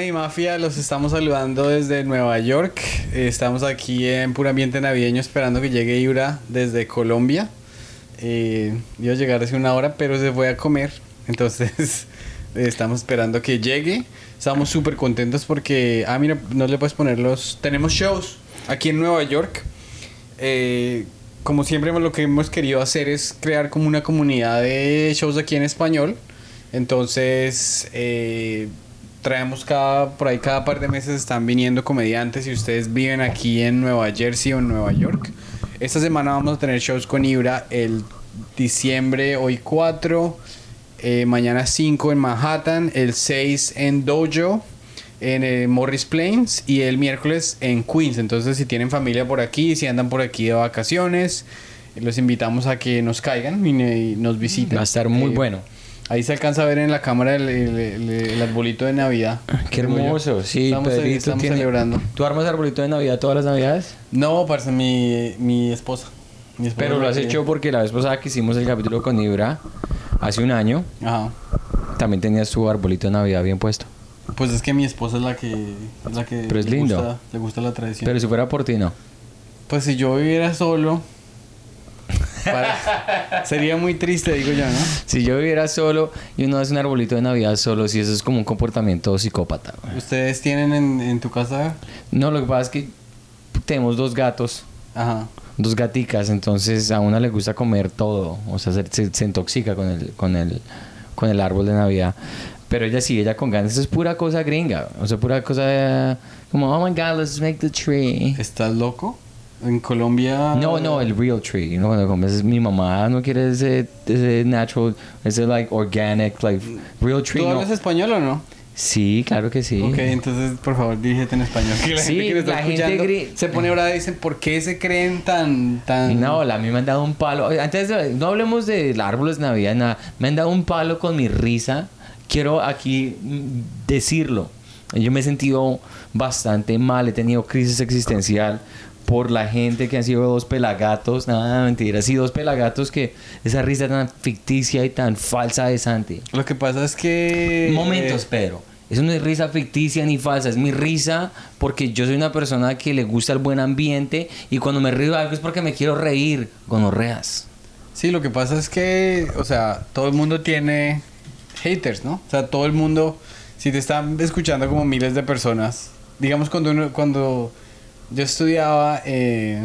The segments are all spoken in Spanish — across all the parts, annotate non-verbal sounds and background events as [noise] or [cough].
Comedy Mafia, los estamos saludando desde Nueva York. Estamos aquí en puro ambiente navideño esperando que llegue Ibra desde Colombia. Eh, iba a llegar hace una hora, pero se fue a comer. Entonces, [laughs] estamos esperando que llegue. Estamos súper contentos porque, ah, mira, no le puedes poner los... Tenemos shows aquí en Nueva York. Eh, como siempre, lo que hemos querido hacer es crear como una comunidad de shows aquí en español. Entonces, eh, traemos cada, por ahí cada par de meses están viniendo comediantes y ustedes viven aquí en Nueva Jersey o en Nueva York. Esta semana vamos a tener shows con Ibra el diciembre, hoy 4, eh, mañana 5 en Manhattan, el 6 en Dojo, en eh, Morris Plains y el miércoles en Queens. Entonces, si tienen familia por aquí, si andan por aquí de vacaciones, los invitamos a que nos caigan y, y nos visiten. Va a estar muy Eh, bueno. Ahí se alcanza a ver en la cámara el, el- el- el arbolito de Navidad. Qué Digo yo. hermoso, sí, Estamos, Pedrito estamos tiene- celebrando. ¿Tú armas arbolito de Navidad todas las Navidades? No, parce, mi, mi esposa. Mi esposa Pero lo has hecho porque la vez pasada que hicimos el capítulo con Ibra, hace un año, Ajá. también tenías tu arbolito de Navidad bien puesto. Pues es que mi esposa es la que, es la que Pero es le, lindo. Gusta, le gusta la tradición. Pero si fuera por ti, no. Pues si yo viviera solo, para- sería muy triste, digo yo, ¿no? Si yo viviera solo y uno hace un arbolito de Navidad solo, si eso es como un comportamiento psicópata. güey. ¿Ustedes tienen en, en tu casa? No, lo que pasa es que tenemos dos gatos, Ajá. dos gaticas, entonces a una le gusta comer todo, o sea, se, intoxica con el, con el, con el árbol de Navidad. Pero ella sí, ella con ganas, eso es pura cosa gringa, o sea, pura cosa de, como, oh my god, let's make the tree. ¿Estás loco? En Colombia... No, no, el real tree. No, cuando comes, mi mamá no quiere ese, ese natural, ese like organic, like real tree. ¿Tú No. hablas español o no? Sí, claro que sí. Ok, entonces por favor dirígete en español. Que la Sí, gente que nos está la gente escuchando gri- se pone ahora y dicen, ¿por qué se creen tan... tan... No, la- a mí me han dado un palo. Antes de- no hablemos de árboles de Navidad, nada. Me han dado un palo con mi risa. Quiero aquí mm, decirlo. Yo me he sentido bastante mal, he tenido crisis existencial por la gente que han sido dos pelagatos, nada, mentira, sí, dos pelagatos que esa risa tan ficticia y tan falsa de Santi. Lo que pasa es que... Momentos, eh, Pedro. Eso no es risa ficticia ni falsa, es mi risa porque yo soy una persona que le gusta el buen ambiente y cuando me río de algo es porque me quiero reír, gonorreas. Sí, lo que pasa es que, o sea, todo el mundo tiene haters, ¿no? O sea, todo el mundo, si te están escuchando como miles de personas, digamos cuando uno, cuando yo estudiaba eh,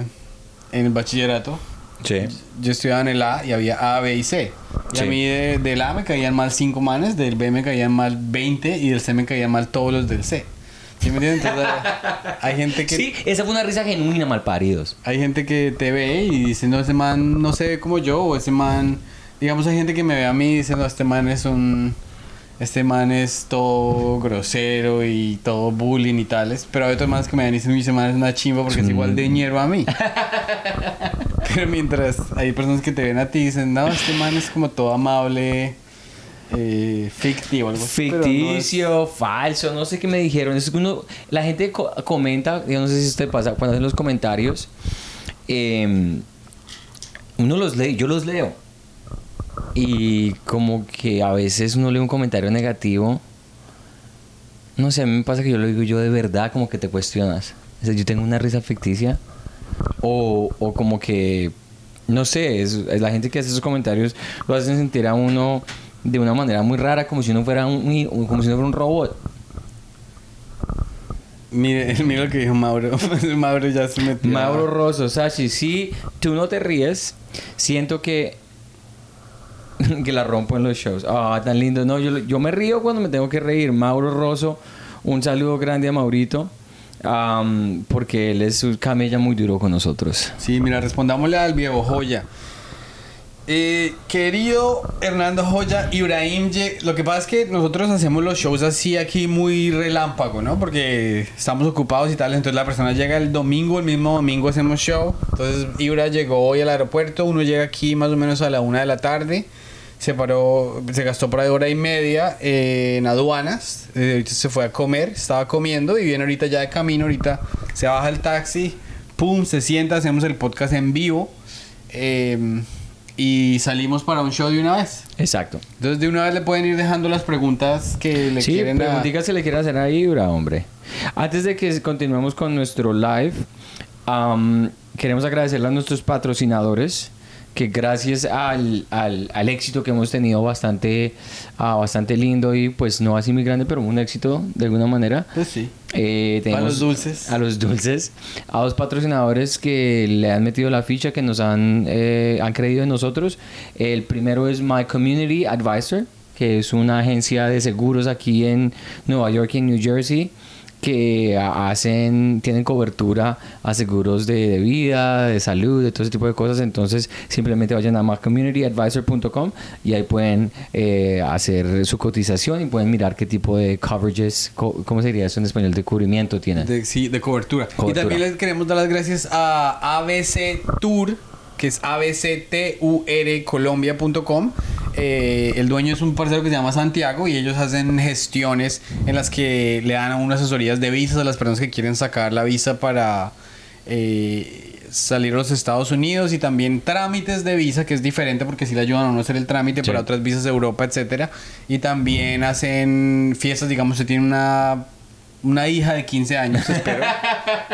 en el bachillerato, Sí. yo estudiaba en el A y había A, B y C. Y a Sí. mí de- del A me caían mal 5 manes, del B me caían mal 20 y del C me caían mal todos los del C. ¿Sí me entiendes? Entonces, hay [laughs] gente que... Sí, esa fue una risa genuina, malparidos. Hay gente que te ve y dice, no, ese man no se ve como yo, o ese man, digamos, hay gente que me ve a mí no, este man es un, este man es todo grosero y todo bullying y tales, pero hay otros más que me dicen, "Uy, ese man es una chimba porque es igual de ñero a mí. [laughs] pero mientras hay personas que te ven a ti y dicen, no, este man es como todo amable, eh, fictivo, algo así", pero no es- Ficticio, falso, no sé qué me dijeron. Es que uno, la gente co- comenta, yo no sé si usted pasa, cuando hacen los comentarios, eh, uno los lee, yo los leo. Y como que a veces uno lee un comentario negativo. No sé, a mí me pasa que yo lo digo yo de verdad, como que te cuestionas. O sea, yo tengo una risa ficticia. O, o como que, no sé, es, es la gente que hace esos comentarios lo hacen sentir a uno de una manera muy rara, como si uno fuera un, como si uno fuera un robot. Mire, [laughs] mire lo que dijo Mauro. [laughs] Mauro ya se metió. Mauro Rosso, Sachi, si tú no te ríes, siento que [laughs] que la rompo en los shows. Ah, tan lindo. No, yo, yo me río cuando me tengo que reír. Mauro Rosso, un saludo grande a Maurito, am, porque él es un camella muy duro con nosotros. Sí, mira, respondámosle al viejo Joya. Eh, querido Hernando Joya, Ibrahim, Ye- lo que pasa es que nosotros hacemos los shows así aquí muy relámpago, ¿no? Porque estamos ocupados y tal, entonces la persona llega el domingo, el mismo domingo hacemos show. Entonces Ibra llegó hoy al aeropuerto, uno llega aquí más o menos a la una de la tarde, se paró, se gastó por ahí hora y media eh, en aduanas, eh, ahorita se fue a comer, estaba comiendo y viene ahorita ya de camino, ahorita se baja el taxi, pum, se sienta, hacemos el podcast en vivo. Eh, y salimos para un show de una vez. Exacto. Entonces de una vez le pueden ir dejando las preguntas que le sí, quieren a- preguntitas que le quieren hacer a Ibra, hombre. Antes de que continuemos con nuestro live, am, queremos agradecerle a nuestros patrocinadores que gracias al, al, al éxito que hemos tenido bastante, ah, bastante lindo y pues no así muy grande, pero un éxito de alguna manera. Pues sí. Eh, A los dulces. A los dulces. A dos patrocinadores que le han metido la ficha, que nos han, eh, han creído en nosotros. El primero es My Community Advisor, que es una agencia de seguros aquí en Nueva York y en New Jersey que hacen, tienen cobertura a seguros de, de vida, de salud, de todo ese tipo de cosas. Entonces, simplemente vayan a mycommunityadvisor.com y ahí pueden eh, hacer su cotización y pueden mirar qué tipo de coverages, co- ¿cómo se diría eso en español? De cubrimiento tienen. De, sí, de cobertura. Cobertura. Y también les queremos dar las gracias a ABC Tour, que es abcturcolombia.com. Eh, el dueño es un parcero que se llama Santiago y ellos hacen gestiones en las que le dan a unas asesorías de visas a las personas que quieren sacar la visa para eh, salir a los Estados Unidos y también trámites de visa, que es diferente porque si le ayudan a uno a hacer el trámite Sí. para otras visas de Europa, etcétera. Y también hacen fiestas, digamos, se tiene una una hija de 15 años, [laughs] espero,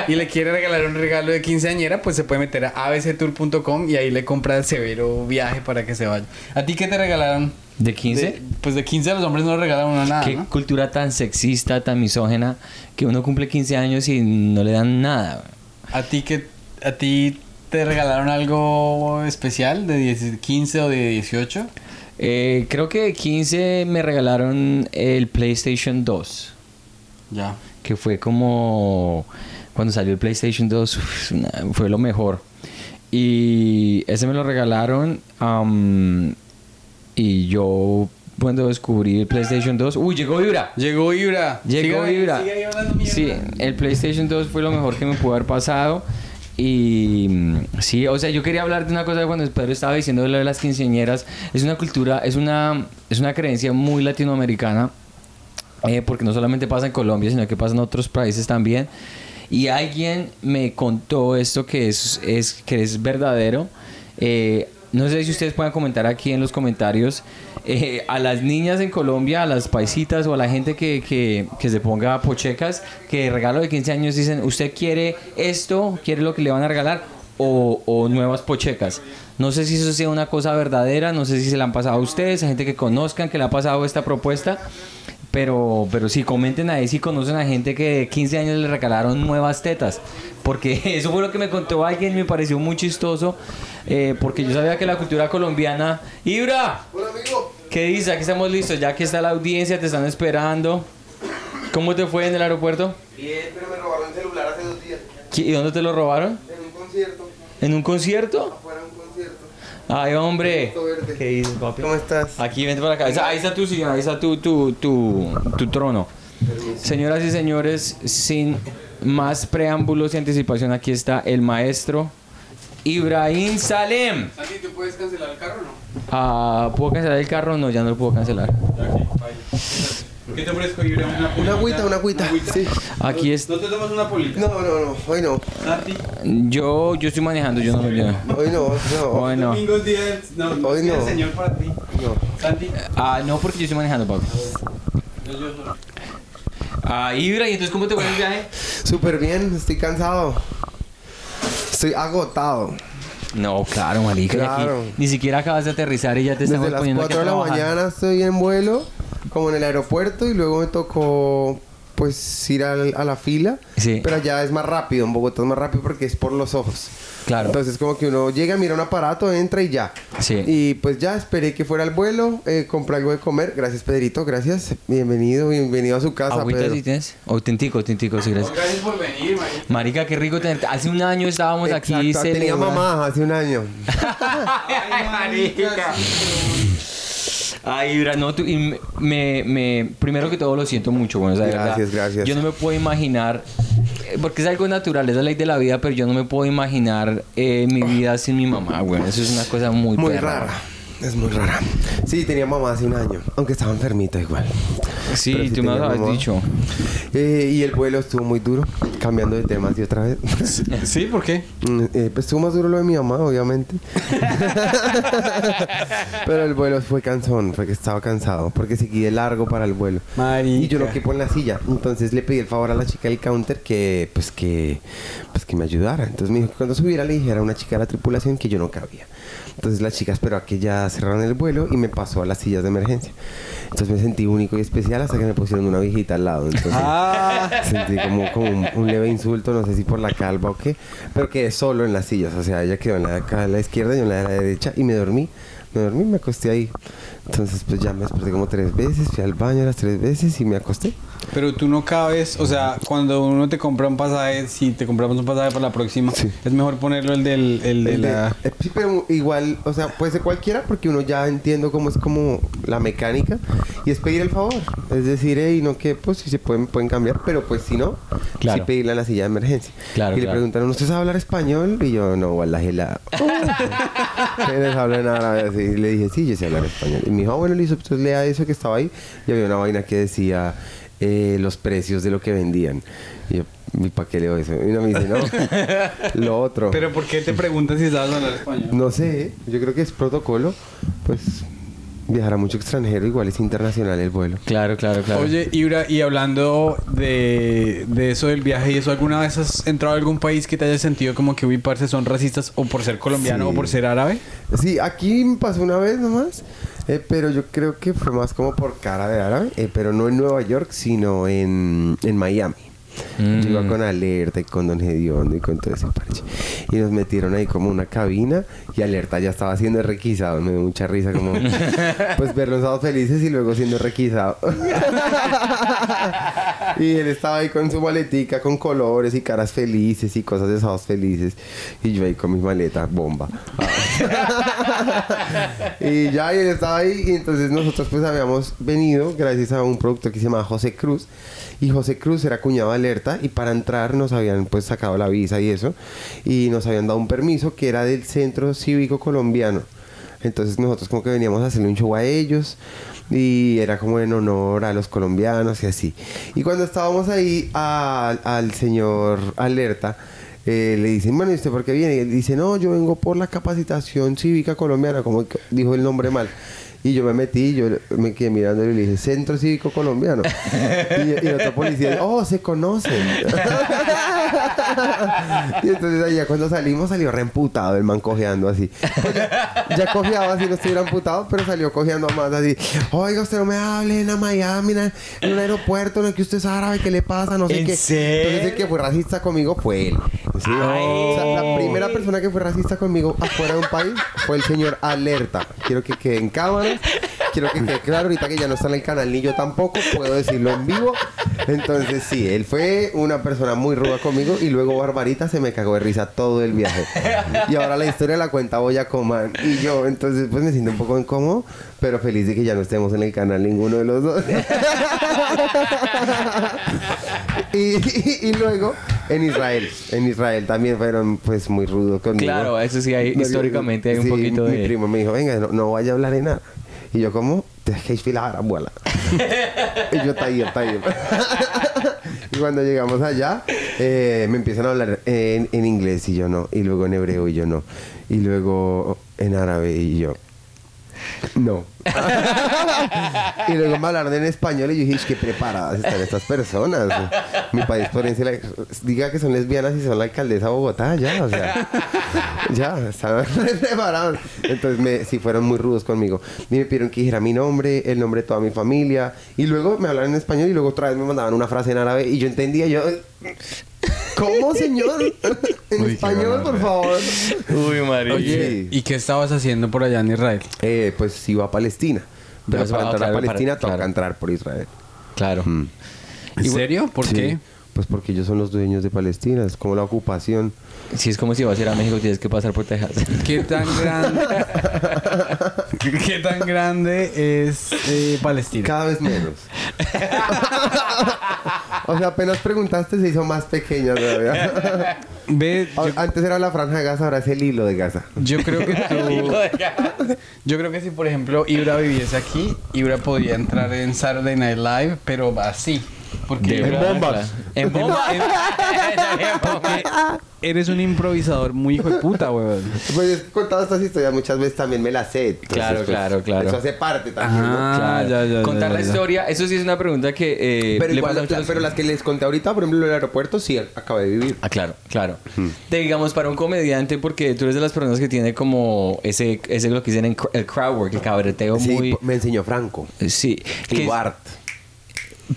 y le quiere regalar un regalo de quinceañera, pues se puede meter a abctour.com y ahí le compra el severo viaje para que se vaya. ¿A ti qué te regalaron? ¿De 15? De- pues de 15 a los hombres no le uno nada, Qué ¿no? cultura tan sexista, tan misógena, que uno cumple 15 años y no le dan nada. ¿A ti qué, a ti te regalaron algo especial de 10 15 o de 18? Eh, creo que de 15 me regalaron el PlayStation 2. Ya. que fue como cuando salió el PlayStation 2 uf, una- fue lo mejor y ese me lo regalaron am, y yo cuando descubrí el PlayStation 2 uy llegó Vibra Llegó Ibra. llegó Sigue- Vibra sigue sí el PlayStation 2 fue lo mejor que me pudo haber pasado y mm, sí, o sea, yo quería hablar de una cosa cuando Pedro estaba diciendo de lo de las quinceañeras. Es una cultura, es una, es una creencia muy latinoamericana eh, porque no solamente pasa en Colombia, sino que pasa en otros países también. Y alguien me contó esto que es, es, que es verdadero. Eh, no sé si ustedes pueden comentar aquí en los comentarios. eh, a las niñas en Colombia, a las paisitas o a la gente que, que, que se ponga pochecas, que de regalo de 15 años dicen, ¿usted quiere esto? ¿Quiere lo que le van a regalar? O, o nuevas pochecas. No sé si eso sea una cosa verdadera, no sé si se la han pasado a ustedes, a gente que conozcan que le ha pasado esta propuesta. Pero, pero sí, comenten ahí si conocen a gente que de 15 años le regalaron nuevas tetas. Porque [laughs] eso fue lo que me contó alguien, me pareció muy chistoso. eh, porque yo sabía que la cultura colombiana. ¡Ibra! Hola amigo. ¿Qué dice? Aquí estamos listos, ya que está la audiencia, te están esperando. ¿Cómo te fue en el aeropuerto? Bien, pero me robaron el celular hace dos días. ¿Qui- ¿Y dónde te lo robaron? En un concierto. ¿En un concierto? Afuera de un concierto. Ay, hombre. ¿Qué dices, papi? ¿Cómo estás? Aquí, vente para acá. Ahí está tu silla, ahí está tu, tu, tu, tu trono. Señoras y señores, sin más preámbulos y anticipación, aquí está el maestro Ibrahim Salem. Santi, ¿tú puedes cancelar el carro o no? Ah, ¿Puedo cancelar el carro? No, ya no lo puedo cancelar. ¿Qué te ofrezco, Ibra? Una, Una agüita, una agüita. Sí. Aquí es. ¿No te tomas una polita? No, no, no. Hoy no. Santi. Yo, yo estoy manejando, yo no. Yo, Hoy no. No. días. No, Hoy día del no. Señor para ti. No. Santi. Ah, no, porque yo estoy manejando, papi. No, yo solo. Ah, Ibra, ¿y entonces cómo te fue el viaje? Súper bien. Estoy cansado. Estoy agotado. No, claro, marica. y aquí Claro. ni siquiera acabas de aterrizar y ya te Desde estamos las poniendo aquí 4 a de la mañana estoy en vuelo, como en el aeropuerto, y luego me tocó pues ir al- a la fila. Sí. Pero allá es más rápido, en Bogotá es más rápido porque es por los ojos. Claro. Entonces como que uno llega, mira un aparato, entra y ya. Sí. Y pues ya esperé que fuera el vuelo, eh, compré algo de comer. Gracias Pedrito, gracias. Bienvenido, bienvenido a su casa, Agüita Pedro. si tienes. Auténtico, auténtico, sí, gracias. Gracias por venir, marica. Marica, qué rico tenerte. Hace un año estábamos aquí tenía mamá hace un año. [laughs] Ay, marica. Ay, Ibra, no, tú, y me, me, primero que todo lo siento mucho, bueno, o sea, de Gracias, verdad, gracias. Yo no me puedo imaginar, eh, porque es algo natural, es la ley de la vida, pero yo no me puedo imaginar eh, mi vida sin mi mamá, bueno, eso es una cosa muy, Muy perra. rara. Es muy rara. Sí, tenía mamá hace un año, aunque estaba enfermita igual. Sí, Pero tú me lo como- dicho. Eh, y el vuelo estuvo muy duro, cambiando de temas de otra vez. ¿Sí? [laughs] ¿Por qué? Mm, eh, pues estuvo más duro lo de mi mamá, obviamente. [laughs] Pero el vuelo fue cansón, fue que estaba cansado, porque seguí de largo para el vuelo. Marica. Y yo no quepo en la silla. Entonces le pedí el favor a la chica del counter que, pues que, pues que me ayudara. Entonces me dijo que cuando subiera le dijera a una chica de la tripulación que yo no cabía. Entonces la chica esperó a que ya cerraran el vuelo y me pasó a las sillas de emergencia. Entonces me sentí único y especial hasta que me pusieron una viejita al lado. Entonces Ah, sentí como, como un, un leve insulto, no sé si por la calva o qué, pero quedé solo en las sillas. O sea, ella quedó en la, acá a la izquierda y yo en la de la derecha y me dormí. Me dormí, me acosté ahí. Entonces, pues ya me desperté como tres veces, fui al baño las tres veces y me acosté. Pero tú no cabes, o sea, cuando uno te compra un pasaje, si te compramos un pasaje para la próxima, Sí. es mejor ponerlo el del el de El la... sí, pero igual, o sea, puede ser cualquiera porque uno ya entiendo cómo es como la mecánica y es pedir el favor. Es decir, hey, no que pues si se pueden, pueden cambiar, pero pues si no, Claro. sí pedirle a la silla de emergencia. Claro, y le preguntaron, ¿usted sabe hablar español? Y yo, no, wallahi la. ¿Quiénes [laughs] hablan árabe? Así. Y le dije, sí, yo sé hablar español. Y me dijo, ah, bueno, listo, entonces lea eso que estaba ahí. Y había una vaina que decía eh, los precios de lo que vendían. Y yo, ¿y para qué leo eso? Y uno me dice, no, [laughs] lo otro. Pero ¿por qué te preguntas si sabes hablar español? No sé, yo creo que es protocolo. Pues viajar a mucho extranjero, igual es internacional el vuelo. Claro, claro, claro. Oye, Ibra, y hablando de, de eso del viaje y eso, ¿alguna vez has entrado a algún país que te haya sentido como que, uy, parce, son racistas o por ser colombiano Sí. o por ser árabe? Sí, aquí me pasó una vez nomás, eh, pero yo creo que fue más como por cara de árabe, eh, pero no en Nueva York, sino en, en Miami. Mm. Yo iba con Alerta y con Don Gediondo y con todo ese parche. Y nos metieron ahí como una cabina y Alerta ya estaba siendo requisado. Me dio mucha risa como [laughs] pues verlos todos felices y luego siendo requisado. [laughs] y él estaba ahí con su maletica con colores y caras felices y cosas de esos felices. Y yo ahí con mi maleta, bomba. [laughs] y ya y él estaba ahí y entonces nosotros pues habíamos venido gracias a un productor que se llama José Cruz y José Cruz era cuñado de alerta y para entrar nos habían pues sacado la visa y eso y nos habían dado un permiso que era del Centro Cívico Colombiano. Entonces nosotros como que veníamos a hacerle un show a ellos y era como en honor a los colombianos y así. Y cuando estábamos ahí a- al señor alerta eh, le dicen, bueno, ¿y usted por qué viene? Y él dice, no, yo vengo por la capacitación cívica colombiana, como dijo el nombre mal. Y yo me metí, yo me quedé mirando y le dije, Centro Cívico Colombiano. y, y otro policía, oh, se conocen. [laughs] y entonces allá cuando salimos salió reemputado el man cojeando así. Pues ya, ya cojeaba así, no estuviera amputado, pero salió cojeando más así. Oiga, usted no me hable en a Miami, en, en un aeropuerto, no que usted es árabe, ¿qué le pasa? No sé ¿En qué. serio? Entonces el que fue racista conmigo fue él. Sí, o sea, la primera persona que fue racista conmigo afuera de un país fue el señor Alerta. Quiero que quede en cámara. Quiero que quede claro ahorita que ya no está en el canal ni yo tampoco. Puedo decirlo en vivo. Entonces sí, él fue una persona muy ruda conmigo y luego Barbarita se me cagó de risa todo el viaje. Y ahora la historia la cuenta Boya Coman y yo. Entonces pues me siento un poco incómodo, pero feliz de que ya no estemos en el canal ninguno de los dos. y, [laughs] y- y luego en Israel. En Israel también fueron pues muy rudos conmigo. Claro, eso sí hay- históricamente hay un poquito mi de- primo me dijo, venga, no, no vaya a hablar en nada. Y yo como, te dejéis filar, abuela. y yo, taller, taller. y cuando llegamos allá, eh, me empiezan a hablar en, en inglés y yo no. Y luego en hebreo y yo no. Y luego en árabe y yo, no. [laughs] y luego me hablaron en español y yo dije, qué preparadas están estas personas. Mi país forense la- diga que son lesbianas y son la alcaldesa de Bogotá, ya, o sea, ya, estaban re [laughs] preparados. Entonces me, sí fueron muy rudos conmigo. Y me pidieron que dijera mi nombre, el nombre de toda mi familia. Y luego me hablaron en español y luego otra vez me mandaban una frase en árabe y yo entendía, yo... ¿Cómo, señor? [laughs] en Uy, español, por favor. Uy, Mario. Oye, Sí. ¿y qué estabas haciendo por allá en Israel? Eh, pues iba a Palestina. Pero Pero para ah, entrar claro, a Palestina para- toca claro. entrar por Israel. Claro. Mm. ¿En serio? ¿Por Sí. qué? Pues porque ellos son los dueños de Palestina, es como la ocupación. Si es como si vas a ir a México, tienes que pasar por Texas. [laughs] ¿Qué tan grande, [laughs] ¿qué tan grande es eh, Palestina? Cada vez menos. O sea, apenas preguntaste se hizo más pequeña todavía. Ve, yo, Antes era la franja de gas, ahora es el hilo de gasa. yo creo que [laughs] tú... Yo creo que si, por ejemplo, Ibra viviese aquí, Ibra podría entrar en Saturday Night Live, pero así. Porque verdad, bombas. claro. En [laughs] bombas. porque eres un improvisador muy hijo de puta, weón. Pues he contado estas historias muchas veces también me las sé. Entonces, Claro, pues, claro, claro. Eso hace parte también. ¿no? Ah, Claro. ya, ya, ya, Contar ya, la ya. historia, eso sí es una pregunta que eh, Pero igual, la- las que les conté ahorita, por ejemplo, el aeropuerto, sí, acabé de vivir. Ah, claro, claro. Hmm. De, digamos, para un comediante, porque tú eres de las personas que tiene como ese, ese lo que dicen en el crowd work, el cabreteo Sí, muy... me enseñó Franco. Sí. Y que- Bart.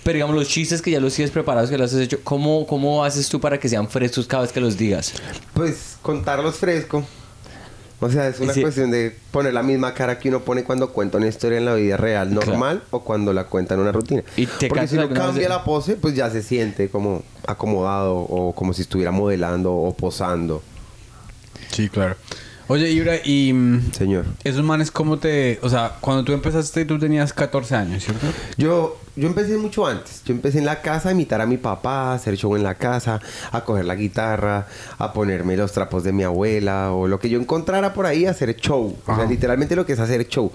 Pero digamos, los chistes que ya los tienes preparados, que los has hecho, ¿cómo, ¿cómo haces tú para que sean frescos cada vez que los digas? Pues contarlos fresco. O sea, es una Sí. cuestión de poner la misma cara que uno pone cuando cuenta una historia en la vida real normal o cuando la cuenta en una rutina. ¿Y te Porque si no alguna vez cambia de- la pose, pues ya se siente como acomodado o como si estuviera modelando o posando. Sí, claro. Oye, Ibra, y... mm, Señor. Esos manes, ¿cómo te...? O sea, cuando tú empezaste, tú tenías 14 años, ¿cierto? Yo, yo empecé mucho antes. Yo empecé en la casa a imitar a mi papá, a hacer show en la casa, a coger la guitarra, a ponerme los trapos de mi abuela o lo que yo encontrara por ahí, a hacer show. O sea, literalmente lo que es hacer show.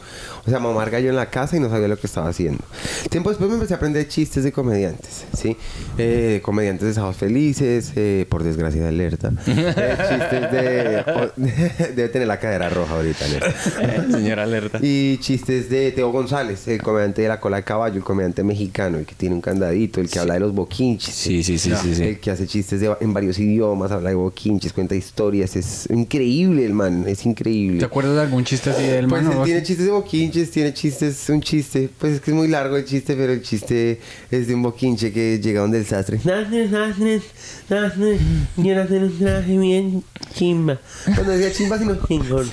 O sea, mamar gallo en la casa y no sabía lo que estaba haciendo. Tiempo después me empecé a aprender chistes de comediantes, ¿sí? Eh, comediantes de Sábados Felices, eh, por desgracia de alerta. [laughs] Eh, chistes de... [laughs] debe tener la cadera roja ahorita, alerta. [laughs] Señora alerta. Y chistes de Teo González, el comediante de la cola de caballo, el comediante mexicano, el que tiene un candadito, el que habla de los boquinches. Sí, sí, sí, sí, sí. El que hace chistes de- en varios idiomas, habla de boquinches, cuenta historias. Es increíble el man, es increíble. ¿Te acuerdas de algún chiste así del Pues man? algo tiene chistes de boquinches, tiene chistes, un chiste. Pues es que es muy largo el chiste, pero el chiste es de un boquinche que llega donde el sastre. Sastre, sastre, sastre, quiero hacer un traje bien chimba. Cuando decía chimba, sino chingón.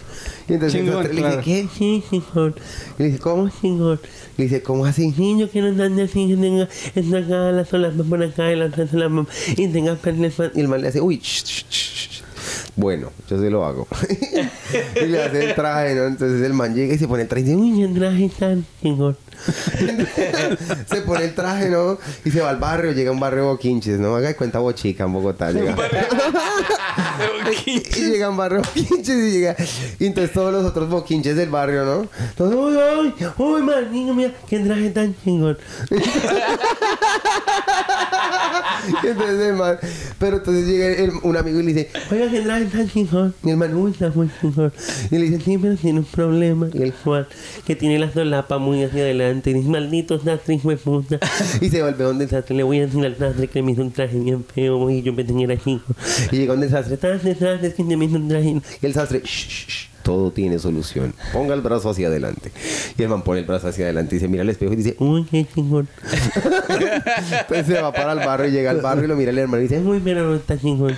Y entonces Chingón, le claro. dice, ¿qué? Sí, chingón. Y le dice, ¿cómo chingón? Le dice, ¿cómo así? Niño que no ande así, que tenga esta acá, la solapa por acá y la otra solapa y tenga perlas. Y el man le hace, uy, sh, sh, sh". Bueno, yo se lo hago. [laughs] y le hace el traje, ¿no? Entonces el man llega y se pone el traje y dice, uy, el traje tan chingón. [laughs] se pone el traje, ¿no? Y se va al barrio, llega a un barrio boquinches, ¿no? Haga de cuenta bochica en Bogotá. Llega. [laughs] y llega a un barrio boquinches y llega. Y entonces todos los otros boquinches del barrio, ¿no? Todos, uy, uy, uy, man, niño, mira, qué traje tan chingón. [laughs] Y entonces man, pero entonces llega el- un amigo y le dice, oiga, que traje tan chingón. Y el man, uy, está muy chingón. Y le dice, sí, pero tiene un problema. Y el Juan, que tiene las dos lapas muy hacia adelante, y dice, maldito sastre, hijo de puta. [laughs] Y se vuelve donde el sastre, le voy a decir al sastre que me hizo un traje bien feo, y yo pensé que era chico. [laughs] Y llega donde el sastre, sastre, que me hizo un traje. Y el sastre, shh, shh, todo tiene solución. Ponga el brazo hacia adelante. Y el man pone el brazo hacia adelante y se mira al espejo y dice, uy, qué chingón. Entonces [laughs] se va para el barrio y llega al barrio y lo mira el hermano y dice, uy, pero no está chingón,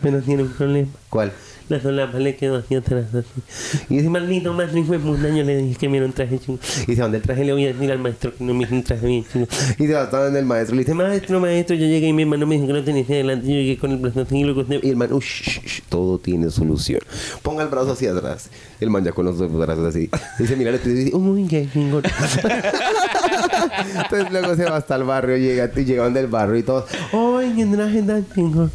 pero tiene un problema. ¿Cuál? La solapa le quedó hacia atrás así. Y dice, maldito maestro, hijo de puta, yo le dije que me un traje chingón. Y dice, ¿dónde el traje? Le voy a decir al maestro que no me hizo un traje bien chingón. Y se va hasta donde el maestro. Le dice, maestro, maestro, yo llegué y mi hermano me dijo que no tenía adelante. Yo llegué con el brazo así y luego... Y el man, uy, shh, shh, todo tiene solución. Ponga el brazo hacia atrás. El man ya con los dos brazos así. Dice, mira, le dice, uy, qué chingón. [laughs] Entonces luego se va hasta el barrio, llega y llega donde el barrio y todos, ¡ay, qué traje tan chingón!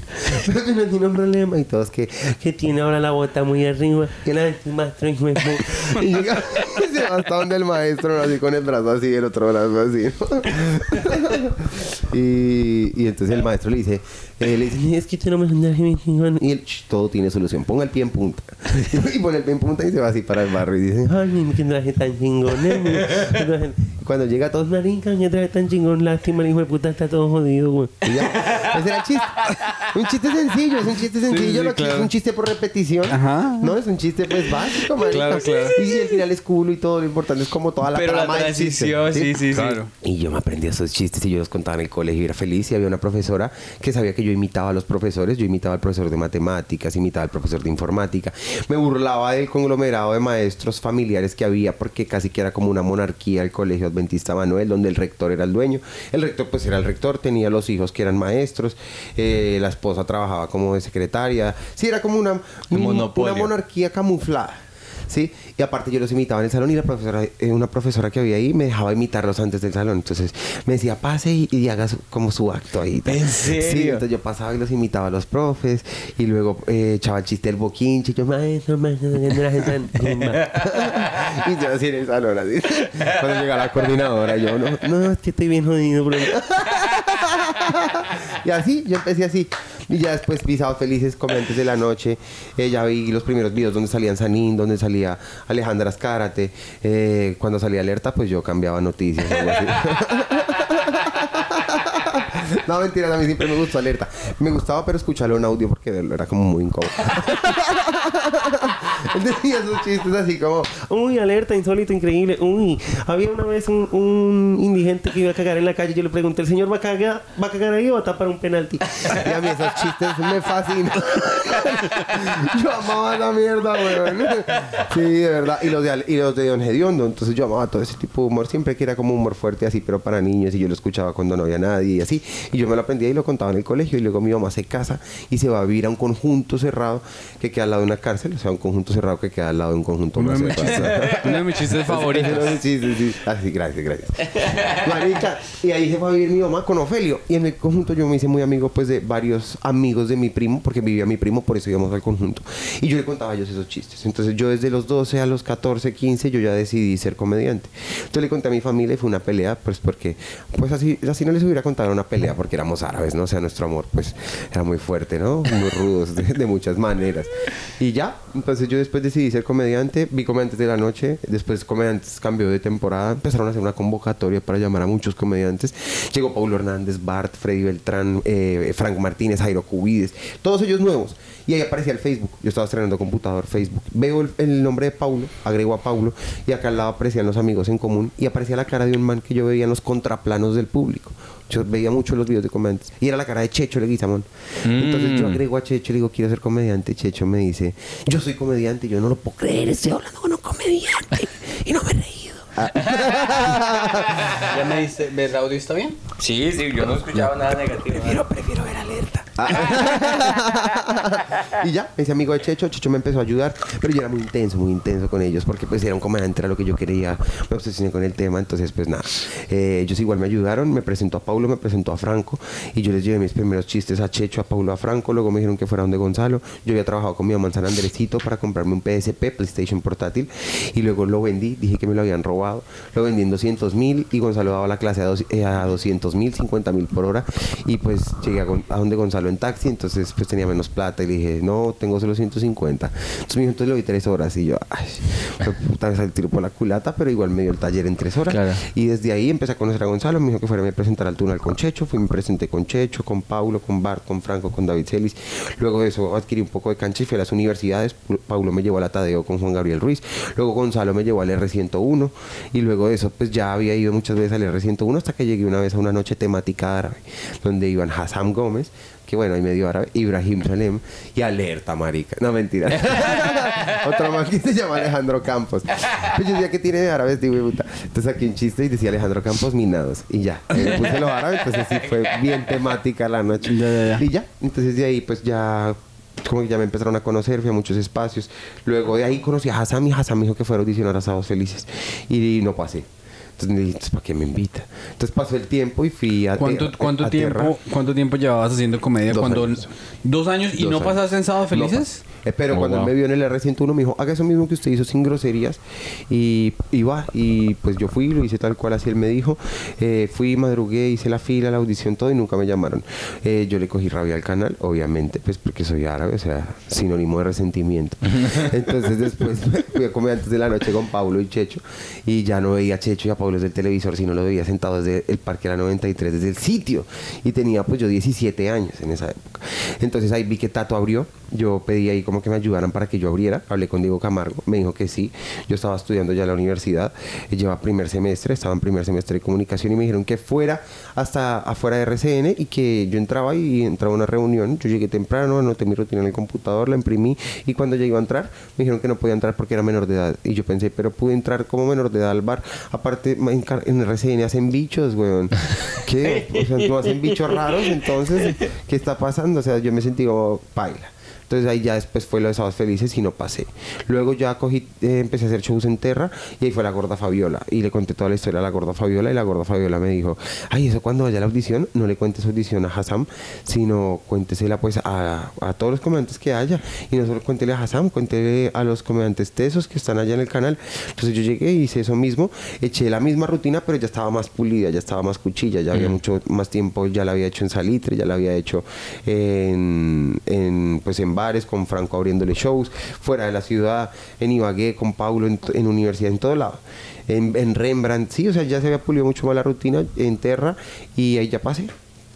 Pero no tiene un problema. Y todos que, que tiene ahora la bota muy arriba, que la hijo de puta". Y llega hasta donde el maestro, así con el brazo así, el otro brazo así. ¿no? y, y entonces el maestro le dice, eh, le dice, es que usted no me. Y él, "Shh, todo tiene solución, ponga el pie en punta. [laughs] y pone el pie en punta y se va así para el barrio y dice, ¡ay, qué traje tan chingón! eh". Cuando llega todos, marica, qué traje tan chingón, lástima, el hijo de puta está todo jodido, güey. Y ya, ese era el chiste. Un chiste sencillo, es un chiste sencillo, sí, claro. es un chiste por repetición. Ajá. No, es un chiste pues básico, marica. Claro, claro. Y el final es cool y todo, lo importante es como toda la Pero la del transición, sí, sí, sí. Claro. y yo me aprendí esos chistes y yo los contaba en el colegio y era feliz. Y había una profesora que sabía que yo imitaba a los profesores. Yo imitaba al profesor de matemáticas, imitaba al profesor de informática. Me burlaba del conglomerado de maestros familiares que había porque casi que era como una monarquía el colegio Adventista Manuel, donde el rector era el dueño. El rector pues era el rector, tenía los hijos que eran maestros, eh, la esposa trabajaba como de secretaria. Sí, era como una, Un monopolio. una monarquía camuflada. Sí, y aparte yo los imitaba en el salón y la profesora, eh, una profesora que había ahí me dejaba imitarlos antes del salón. Entonces me decía, pase y, y haga su- como su acto ahí. ¿En Sí, serio? entonces yo pasaba y los imitaba a los profes y luego eh, echaba el chiste del boquinche y yo, maestro, maestro, la gente en rumba". [laughs] Y yo así en el salón, así. Cuando llega la coordinadora, yo, no, no, es que estoy bien jodido, bro. [laughs] Y así, yo empecé así. Y ya después vi Sábados Felices, Comediantes de la Noche. Eh, ya vi los primeros videos donde salían Sanín, donde salía Alejandra Azcárate. Eh, cuando salía Alerta, pues yo cambiaba noticias. algo así. [laughs] No, mentira, a mí siempre me gustó Alerta. Me gustaba, pero escucharlo en audio porque era como muy incómodo. [laughs] Él decía esos chistes así como, uy, alerta, insólito, increíble. Uy, había una vez un, un indigente que iba a cagar en la calle. Yo le pregunté, ¿el señor va a cagar, va a cagar ahí o va a tapar un penalti? Y a mí esos chistes me fascinan. Yo amaba la mierda, weón. Sí, de verdad. Y los de, y los de Don Gediondo. Entonces yo amaba todo ese tipo de humor. Siempre que era como humor fuerte así, pero para niños. Y yo lo escuchaba cuando no había nadie y así. Y yo me lo aprendía y lo contaba en el colegio. Y luego mi mamá se casa y se va a vivir a un conjunto cerrado que queda al lado de una cárcel. O sea, un conjunto cerrado que queda al lado de un conjunto Uno más de mis chistes, uno de mis chistes favoritos. [laughs] Sí, sí, sí. Ah, sí, gracias, gracias. Marica, y ahí se fue a vivir mi mamá con Ofelio. Y en el conjunto yo me hice muy amigo pues de varios amigos de mi primo, porque vivía mi primo, por eso íbamos al conjunto. Y yo le contaba a ellos esos chistes. Entonces yo desde los 12 a los 14, 15, yo ya decidí ser comediante. Entonces le conté a mi familia y fue una pelea, pues porque, pues así, así no les hubiera contado una pelea, porque éramos árabes, ¿no? O sea, nuestro amor pues era muy fuerte, ¿no? Muy rudos de, de muchas maneras. Y ya, entonces yo después decidí ser comediante, vi comediantes de la noche, después comediantes cambió de temporada, empezaron a hacer una convocatoria para llamar a muchos comediantes. Llegó Paulo Hernández, Bart, Freddy Beltrán, eh, Frank Martínez, Jairo Cubides, todos ellos nuevos. Y ahí aparecía el Facebook. Yo estaba estrenando computador Facebook. Veo el, el nombre de Paulo, agrego a Paulo, y acá al lado aparecían los amigos en común y aparecía la cara de un man que yo veía en los contraplanos del público. Yo veía mucho los videos de comediantes. Y era la cara de Checho Leguizamón. Entonces yo agrego a Checho y le digo, quiero ser comediante. Checho me dice, yo soy comediante. Y yo no lo puedo creer, estoy hablando con un comediante. Y no me he reído. [laughs] ¿Ya me diste, ¿el audio está bien? Sí, sí, yo no escuchaba nada negativo. Prefiero, prefiero ver alerta. [laughs] y ya, ese amigo de Checho, Checho me empezó a ayudar, pero yo era muy intenso, muy intenso con ellos, porque pues era un comediante, era lo que yo quería, me obsesioné con el tema, entonces pues nada, Eh, ellos igual me ayudaron, me presentó a Paulo, me presentó a Franco, y yo les llevé mis primeros chistes a Checho, a Paulo, a Franco, luego me dijeron que fuera donde Gonzalo, yo había trabajado con mi mamá en San Andresito para comprarme un PSP, PlayStation portátil, y luego lo vendí, dije que me lo habían robado, lo vendí en 200 mil, y Gonzalo daba la clase a, dos- eh, a 200 mil, 50 mil por hora, y pues llegué a, a donde Gonzalo en taxi, entonces pues tenía menos plata y le dije, no, tengo solo 150. Entonces me dijo, entonces le doy tres horas y yo, ay, puta vez el tiro por la culata, pero igual me dio el taller en tres horas. Claro. Y desde ahí empecé a conocer a Gonzalo, me dijo que fuera a me presentar al túnel con Checho, fui, me presenté con Checho, con Paulo, con Bart, con Franco, con David Celis. Luego de eso adquirí un poco de cancha y fui a las universidades. Paulo me llevó a la Tadeo con Juan Gabriel Ruiz. Luego Gonzalo me llevó al R101 y luego de eso pues ya había ido muchas veces al R101 hasta que llegué una vez a una noche temática árabe donde iban Hassam Gómez que bueno, ahí medio árabe, Ibrahim Salem y Alerta, marica. No, mentira. [laughs] Otro que se llama Alejandro Campos. Pues yo decía que tiene de árabes, digo, puta. Entonces aquí un chiste y decía Alejandro Campos minados. Y ya. Eh, puse los árabes, entonces sí fue bien temática la noche. Ya, ya, ya. Y ya. Entonces de ahí pues ya como que ya me empezaron a conocer, fui a muchos espacios. Luego de ahí conocí a Hassan y Hassan me dijo que fuera a audicionar a Sábados Felices. Y no pasé. Entonces me dije, "Entonces, ¿para qué me invita? Entonces pasó el tiempo y fui a... ¿Cuánto, cuánto a tiempo, Tierra. ¿Cuánto tiempo llevabas haciendo comedia? Dos cuando, años. ¿Dos años y Dos no años. pasaste en Sábado No Felices? pasé. Eh, pero Oh, cuando wow. él me vio en el R101 me dijo, haga eso mismo que usted hizo sin groserías. Y, y va, y pues yo fui, lo hice tal cual así él me dijo. Eh, fui, madrugué, hice la fila, la audición, todo y nunca me llamaron. Eh, yo le cogí rabia al canal, obviamente, pues porque soy árabe, o sea, sinónimo de resentimiento. [laughs] Entonces después [laughs] fui a comer antes de la noche con Pablo y Checho y ya no veía a Checho y a Pablo desde el televisor, sino lo veía sentado desde el Parque La 93, desde el sitio. Y tenía pues yo 17 años en esa época. Entonces ahí vi que Tato abrió. Yo pedí ahí como que me ayudaran para que yo abriera. Hablé con Diego Camargo. Me dijo que sí. Yo estaba estudiando ya en la universidad. eh, Lleva primer semestre. Estaba en primer semestre de comunicación y me dijeron que fuera hasta afuera de RCN y que yo entraba y entraba a una reunión. Yo llegué temprano, anoté mi rutina en el computador, la imprimí y cuando ya iba a entrar me dijeron que no podía entrar porque era menor de edad. Y yo pensé, pero pude entrar como menor de edad al bar. Aparte, en RCN hacen bichos, weón. [laughs] ¿Qué? O sea, no hacen bichos raros. Entonces, ¿qué está pasando? O sea, yo me sentí como paila. Entonces ahí ya después fue lo de Sábados Felices y no pasé. Luego ya cogí, eh, empecé a hacer shows en Terra y ahí fue la gorda Fabiola. Y le conté toda la historia a la gorda Fabiola y la gorda Fabiola me dijo, ay, eso cuando vaya a la audición, no le cuentes audición a Hassam, sino cuéntesela pues a, a todos los comediantes que haya. Y no solo cuéntele a Hassam, cuéntele a los comediantes tesos que están allá en el canal. Entonces yo llegué y hice eso mismo, eché la misma rutina, pero ya estaba más pulida, ya estaba más cuchilla, ya había mucho más tiempo, ya la había hecho en Salitre, ya la había hecho en, en, pues en con Franco abriéndole shows, fuera de la ciudad, en Ibagué, con Paulo, en, en universidad, en todo lado. En, en Rembrandt, sí, o sea, ya se había pulido mucho más la rutina en Terra y ahí ya pasé.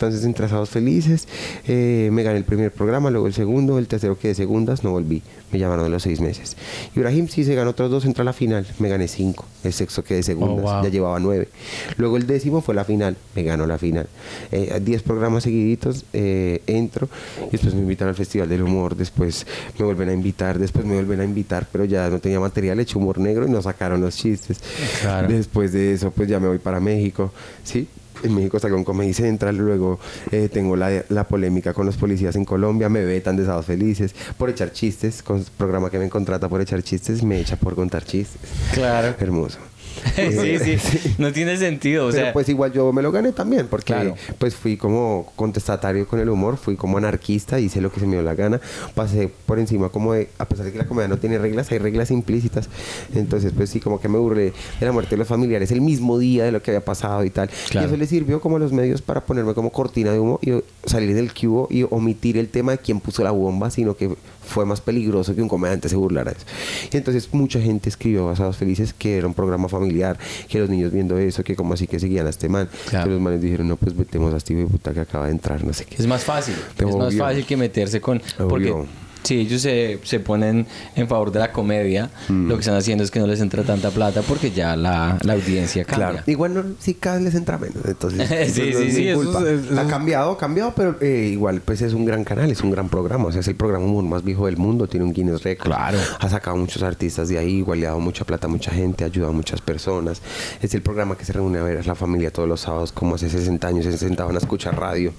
Entonces, en Trazados Felices, eh, me gané el primer programa, luego el segundo, el tercero quedé segundas, no volví. Me llamaron a los seis meses. Ibrahim sí se ganó otros dos, entró a la final, me gané cinco. El sexto quedé segundas, Oh, wow. ya llevaba nueve. Luego el décimo fue la final, me ganó la final. Eh, diez programas seguiditos, eh, entro, y después me invitan al Festival del Humor, después me vuelven a invitar, después me vuelven a invitar, pero ya no tenía material, hecho humor negro y no sacaron los chistes. Claro. Después de eso, pues ya me voy para México, ¿sí? En México saqué un Comedy Central, luego eh, tengo la, la polémica con los policías en Colombia, me vetan de Sábados Felices por echar chistes, con el programa que me contrata por echar chistes, me echa por contar chistes. Claro. Hermoso. [laughs] sí, [laughs] sí. No tiene sentido. O Pero sea, pues igual yo me lo gané también, porque Claro. pues fui como contestatario con el humor, fui como anarquista, hice lo que se me dio la gana, pasé por encima como de, a pesar de que la comedia no tiene reglas, hay reglas implícitas, entonces pues sí, como que me burlé de la muerte de los familiares el mismo día de lo que había pasado y tal, Claro. y eso le sirvió como a los medios para ponerme como cortina de humo y salir del cubo y omitir el tema de quién puso la bomba, sino que fue más peligroso que un comediante se burlara de eso. Y entonces mucha gente escribió Basados Felices que era un programa familiar, que los niños viendo eso, que como así que seguían a este man. Claro. Que los manes dijeron, no, pues metemos a este puta que acaba de entrar, no sé qué. es más fácil. Es más fácil que meterse con. Porque Obvio. Si ellos se, se ponen en favor de la comedia, Mm. lo que están haciendo es que no les entra tanta plata porque ya la, la audiencia cambia. Claro. Igual no, si cada vez les entra menos, entonces [laughs] Sí, no sí, es sí, mi eso culpa. es- eso ha cambiado, ha cambiado, pero eh, igual pues es un gran canal, es un gran programa, o sea, es el programa más viejo del mundo, tiene un Guinness Record. Claro. Ha sacado muchos artistas de ahí, igual le ha dado mucha plata a mucha gente, ha ayudado a muchas personas. Es el programa que se reúne a ver a la familia todos los sábados, como hace 60 años se sentaban a escuchar radio.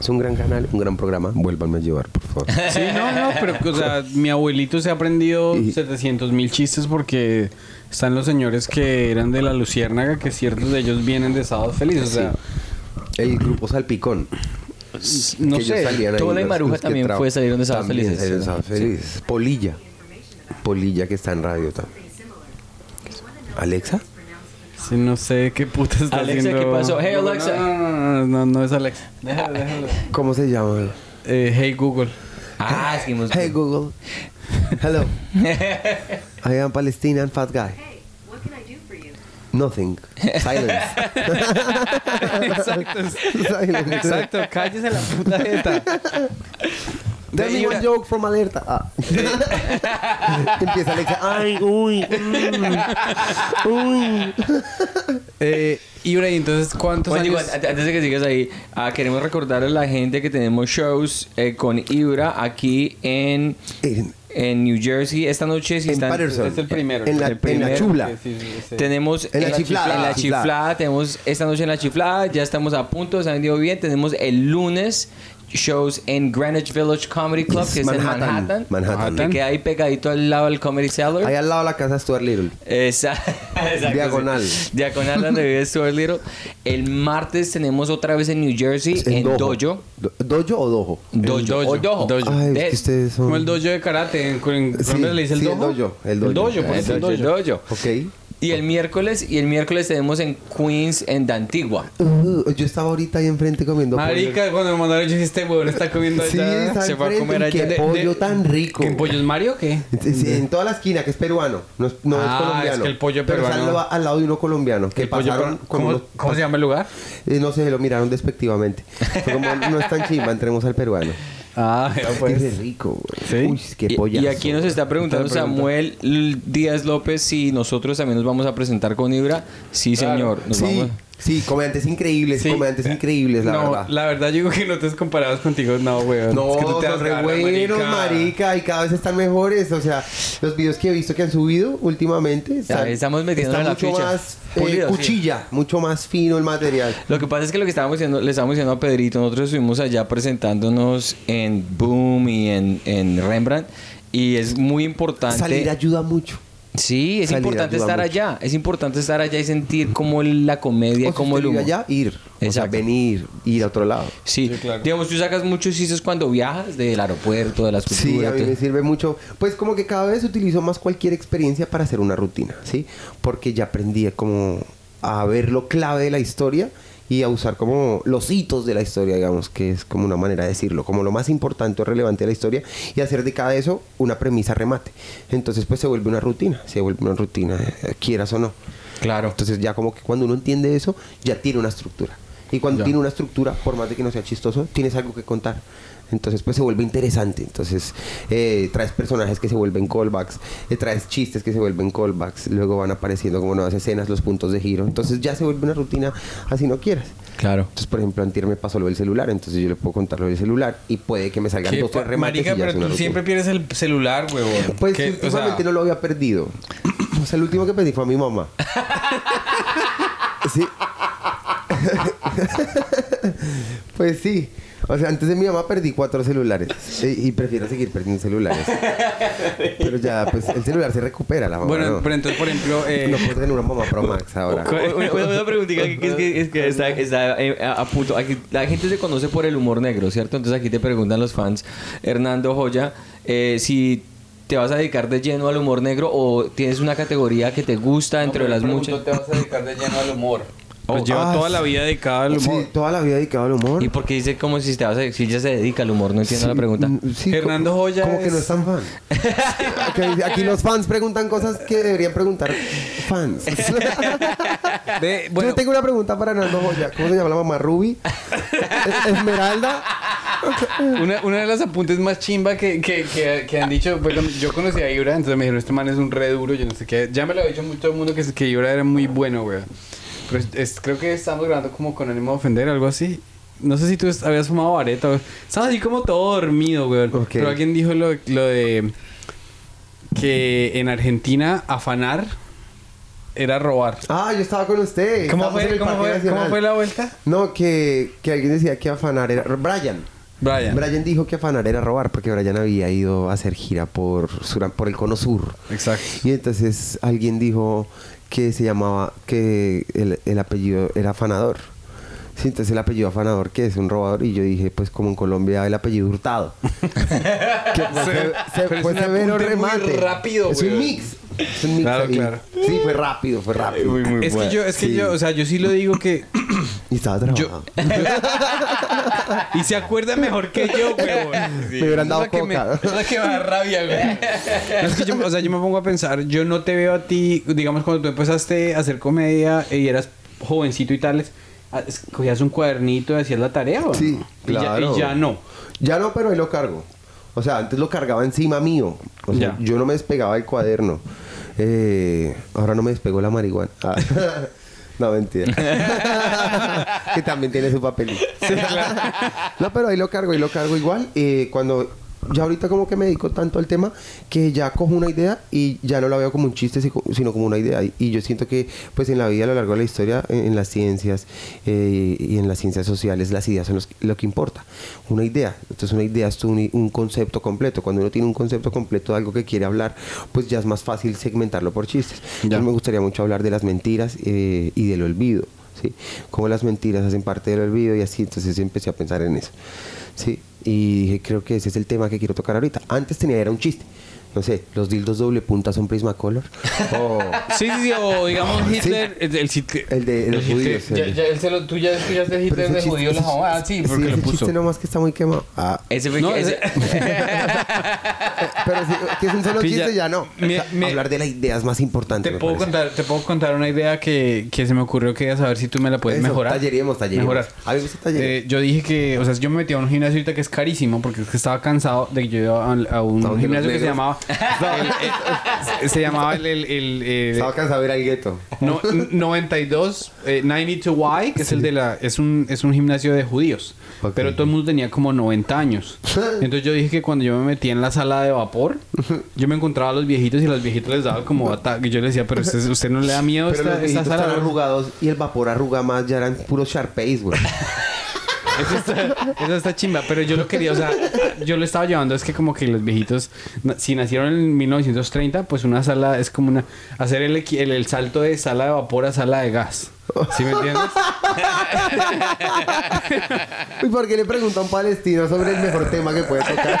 Es un gran canal, un gran programa. Vuélvanme a llevar, por favor. [laughs] Sí, no, no, pero o sea, mi abuelito se ha aprendido Y- 700 mil chistes porque están los señores que eran de la Luciérnaga, que ciertos de ellos vienen de Sábados Felices. O sea, El grupo Salpicón. no sé. Tola y Maruja también fue- salieron de también Felices. salieron de Sábados Felices. Polilla. Polilla que está en radio también. ¿Alexa? Sí, no sé qué puta está Alexa, haciendo. ¿qué pasó? Hey, No, Alexa. No, no, no, no, no es Alexa. Déjalo, déjalo. ¿Cómo se llama? Eh, hey Google. Ah, seguimos. Hey Google. Hello. [laughs] I am Palestinian fat guy. Hey, what can I do for you? Nothing. Silence. [laughs] Exacto. [laughs] Silence. Exacto, cállese la puta jeta. Tell me Y one joke from alerta. Ah. [laughs] Empieza Alexa. Ay, uy. mm, uy. Eh, Ibra, ¿y entonces cuántos Bueno, años? igual, ante- antes de que sigas ahí, ah, queremos recordarle a la gente que tenemos shows eh, con Ibra aquí en, En, en New Jersey esta noche. Si en están, Patterson. es el primero. En la, El en la chula. Sí, sí, sí, sí. Tenemos En la chiflada. en la Chiflada. chiflada, tenemos esta noche en la chiflada, ya estamos a punto, se han vendido bien. Tenemos el lunes shows en Greenwich Village Comedy Club, Yes, que es en Manhattan. Manhattan. Que queda ahí pegadito al lado del Comedy Cellar. Ahí al lado de la casa de Stuart Little. [laughs] Exacto, Diagonal. sí. Diagonal donde vive Stuart Little. El martes tenemos otra vez en New Jersey, en, Dojo. Do- ¿Dojo o Dojo? Dojo. dojo. O Dojo. Dojo. Ay, es De- que ustedes son... Como el dojo de karate. ¿En, en Sí, Colombia le dice el sí, dojo? el dojo, el dojo. El dojo, El pues, el Dojo, dojo. Dojo. Ok. Y el miércoles, y el miércoles tenemos en Queens, en Dantigua. Uh, yo estaba ahorita ahí enfrente comiendo pollo. Marica, cuando me mandaron, yo dije, este huevón está comiendo Sí, allá. está se fue a comer Qué allá. De- pollo de- tan rico. ¿En Pollos Mario o qué? Sí, sí, en toda la esquina, que es peruano. No es, no es Ah, colombiano. es que el pollo Pero peruano- está al, al lado de uno colombiano. Que pollo pasaron ¿Cómo, unos- cómo se llama el lugar? eh, no sé, lo miraron despectivamente. [laughs] Fue como, no es tan chimba, entremos al peruano. Ah, Es pues. de rico, güey. ¿Sí? Uy, qué Y, polla. y aquí nos está preguntando. Samuel Díaz López si nosotros también nos vamos a presentar con Ibra. Sí, Claro. señor. Nos Sí, vamos. Sí, comediantes increíbles, Sí. comediantes increíbles, la no, verdad. la verdad, yo digo que no te has comparados contigo, no, weón. No, Es que tú te son re buenos, marica. y cada vez están mejores. O sea, los videos que he visto que han subido últimamente están, estamos metiéndole está la mucho ficha. más eh, Pulido, sí. cuchilla, mucho más fino el material. Lo que pasa es que lo que estábamos diciendo, le estábamos diciendo a Pedrito, nosotros estuvimos allá presentándonos en Boom y en, en Rembrandt. Y es muy importante. Salir ayuda mucho. Sí, es Salir importante ayuda estar mucho. allá. Es importante estar allá y sentir como la comedia, O si como el usted vive humor. allá, ir. O sea, Exacto. venir, ir a otro lado. Sí, Sí, claro. digamos, tú sacas muchos chistes cuando viajas del aeropuerto, de las Sí, culturas. a mí me sirve mucho. Pues como que cada vez utilizo más cualquier experiencia para hacer una rutina, ¿sí? Porque ya aprendí como a ver lo clave de la historia y a usar como los hitos de la historia, digamos, que es como una manera de decirlo, como lo más importante o relevante de la historia y hacer de cada eso una premisa remate. Entonces pues se vuelve una rutina, se vuelve una rutina, eh, quieras o no. Claro. Entonces ya como que cuando uno entiende eso, ya tiene una estructura. Y cuando Ya. tiene una estructura, por más de que no sea chistoso, tienes algo que contar. Entonces pues se vuelve interesante. Entonces eh, traes personajes que se vuelven callbacks, eh, traes chistes que se vuelven callbacks, luego van apareciendo como nuevas escenas, los puntos de giro. Entonces ya se vuelve una rutina así no quieras. Claro. Entonces, por ejemplo, antier me pasó lo del celular, entonces yo le puedo contar lo del celular y puede que me salgan ¿Qué dos o tres pa- remates Marica, y ya pero tú rutina. siempre pierdes el celular, huevón. Pues. O sea, últimamente no lo había perdido. O sea, el último que perdí fue a mi mamá. [laughs] sí. [laughs] pues sí. O sea, antes de mi mamá perdí cuatro celulares. Y, y prefiero seguir perdiendo celulares. Pero ya, pues el celular se recupera, la mamá. Bueno, no. pero entonces, por ejemplo, eh, No puedo tener una mamá Pro Max ahora. Una, una- preguntita que, es que, es que está, está, eh, a, punto. Aquí, la gente se conoce por el humor negro, ¿cierto? Entonces aquí te preguntan los fans, Hernando Joya, eh, si te vas a dedicar de lleno al humor negro o tienes una categoría que te gusta dentro de las muchas. te vas a dedicar de lleno al humor? Pues Oh, lleva ah, toda la vida dedicada al humor. Sí, toda la vida dedicado al humor. ¿Y por qué dice como si te vas a, si ya se dedica al humor? No entiendo la pregunta. Mm, sí, Hernando Joya Como que no es- tan fan. [laughs] Aquí los fans preguntan cosas que deberían preguntar fans. [laughs] Bueno, Yo tengo una pregunta para Hernando Joya. ¿Cómo se llama la mamá? ¿Ruby? ¿Es- ¿Esmeralda? [laughs] una, una de las apuntes más chimba que, que, que, que han dicho, pues, yo conocí a Ibra, entonces me dijeron, este man es un re duro, yo no sé qué. Ya me lo ha dicho todo el mundo que, que Ibra era muy bueno, güey. Pero es- es- creo que estamos grabando como con ánimo de ofender, algo así. No sé si tú habías fumado vareta, güey. Estabas así como todo dormido, güey. Pero alguien dijo lo, lo de que en Argentina afanar era robar. Ah, yo estaba con usted. ¿Cómo Estábamos fue. ¿Cómo fue la vuelta? No, que, que alguien decía que afanar era... Brian. Brian. Brian dijo que afanar era robar porque Brian había ido a hacer gira por, sur- por el cono sur. Exacto. Y entonces alguien dijo que se llamaba, que el, el apellido era afanador. Sí, entonces el apellido afanador, que es un robador, y yo dije, pues como en Colombia el apellido hurtado. [laughs] que fue, se- se- fue un severo remate. rápido, Es un güey. mix. Es un mix Claro, ahí. claro. Sí, fue rápido, fue rápido. es que yo, es que Sí. yo, o sea, yo sí lo digo que [clears throat] Y estaba trabajando. [laughs] Y se acuerda mejor que yo, [laughs] huevón. Me hubieran dado Es la que me- es la que me da rabia, güey. No, es que yo, o sea, yo me pongo a pensar, yo no te veo a ti, digamos, cuando tú empezaste a hacer comedia y eras jovencito y tales, es- cogías un cuadernito y hacías la tarea, ¿o? Sí, Y ya- claro. Y ya, no. Ya no, pero ahí lo cargo. O sea, antes lo cargaba encima mío. O sea, Ya. yo no me despegaba del cuaderno. Eh, ahora no me despegó la marihuana. Ah. [laughs] no, mentira. [laughs] que también tiene su papelito. no, pero ahí lo cargo, ahí lo cargo igual. Eh, cuando ya ahorita como que me dedico tanto al tema que ya cojo una idea y ya no la veo como un chiste, si- sino como una idea. Y, yo siento que pues en la vida a lo largo de la historia, en, las ciencias eh, y en las ciencias sociales, las ideas son los- lo que importa. Una idea. Entonces una idea es un, un concepto completo. Cuando uno tiene un concepto completo de algo que quiere hablar, pues ya es más fácil segmentarlo por chistes. Entonces me gustaría mucho hablar de las mentiras eh, y del olvido. ¿sí? Cómo las mentiras hacen parte del olvido y así, entonces empecé a pensar en eso. ¿Sí? Y dije, creo que ese es el tema que quiero tocar ahorita. Antes tenía, era un chiste. No sé, los dildos doble punta son Prismacolor. [laughs] o Sí, sí, sí, o digamos Hitler, el, el, de los judíos. el ya- de- ya él se lo- tú ya escuchaste Hitler ese de chiste- judío la. Ah, sí, porque sí, lo ese puso. chiste nomás que está muy quemado. Ah, Ese fue No, que- ese- [laughs] pero que es un solo Pilla, chiste ya no. me- O sea, me- hablar de las ideas más importantes. Te puedo, contar, te puedo contar una idea que, que se me ocurrió que a saber si tú me la puedes Eso, mejorar. talleríamos, talleríamos. Mejorar. A mí me gusta. Eh, yo dije que, o sea, yo me metí a un gimnasio ahorita que es carísimo porque es que estaba cansado de que yo iba a, a un gimnasio que se llamaba El- se llamaba el, el, el- el- Estaba cansado de ir al gueto. no- 92 eh, 92Y que es el de la es un es un gimnasio de judíos. Pero todo el mundo tenía como 90 años. Entonces yo dije que cuando yo me metía en la sala de vapor yo me encontraba a los viejitos y a los viejitos les daba como ataque y yo les decía pero usted, usted no le da miedo Pero los esta, sala están arrugados y el vapor arruga más, ya eran puros Sharpays, güey. Eso está, eso está chimba, pero yo lo quería, o sea, yo lo estaba llevando, es que como que los viejitos, si nacieron en 1930, pues una sala es como una, hacer el, el, el salto de sala de vapor a sala de gas. ¿Sí me entiendes? ¿Y por qué le pregunta a un palestino sobre el mejor tema que puede tocar?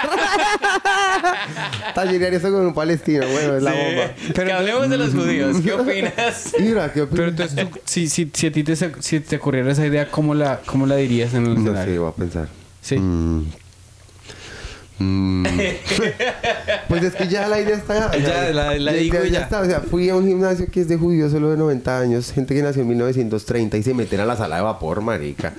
Tallerear eso con un palestino, bueno, es la bomba. Pero hablemos de los judíos. ¿Qué opinas? [laughs] Mira, ¿qué Pero opinas? entonces, tú, si, si, si a ti te, si te ocurriera esa idea, ¿cómo la, cómo la dirías en el No sé, escenario? voy a pensar. Sí. Mm. Mm. [laughs] pues es que ya la idea está. Ya, la- la digo ya. está. O sea, fui a un gimnasio que es de judíos solo de 90 años, gente que nació en 1930 y se meten a la sala de vapor, marica.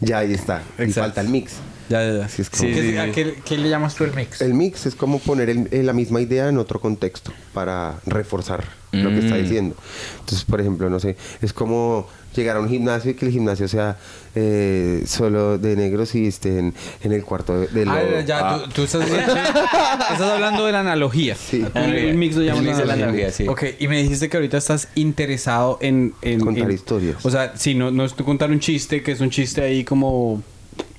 Ya ahí está. Y falta el mix. Ya, ya, ya. Así es como- Sí, ¿Qué, sí, ¿a sí. qué, qué le llamas tú el mix? El mix es como poner el- eh, la misma idea en otro contexto para reforzar lo que está Mm. diciendo. Entonces, por ejemplo, no sé, es como llegar a un gimnasio y que el gimnasio sea eh, solo de negros y estén en el cuarto de, de Ah, lo- ya, Ah, tú, tú estás, estás hablando de la analogía. Sí. El, el mix lo llaman la analogía, sí. Ok, y me dijiste que ahorita estás interesado en... en Contar en- historias. O sea, si no, no es tú contar un chiste, que es un chiste ahí como...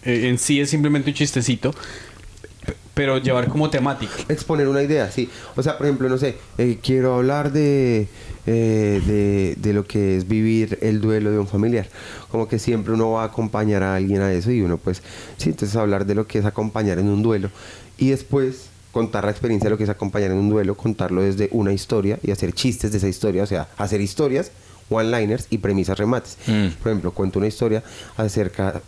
eh, en sí es simplemente un chistecito, pero llevar como temática. exponer una idea, sí. O sea, por ejemplo, no sé, eh, quiero hablar de, eh, de, de lo que es vivir el duelo de un familiar. Como que siempre uno va a acompañar a alguien a eso y uno pues, sí, entonces hablar de lo que es acompañar en un duelo. Y después contar la experiencia de lo que es acompañar en un duelo, contarlo desde una historia y hacer chistes de esa historia, o sea, hacer historias one-liners y premisas remates. Mm. Por ejemplo, cuento una historia acerca...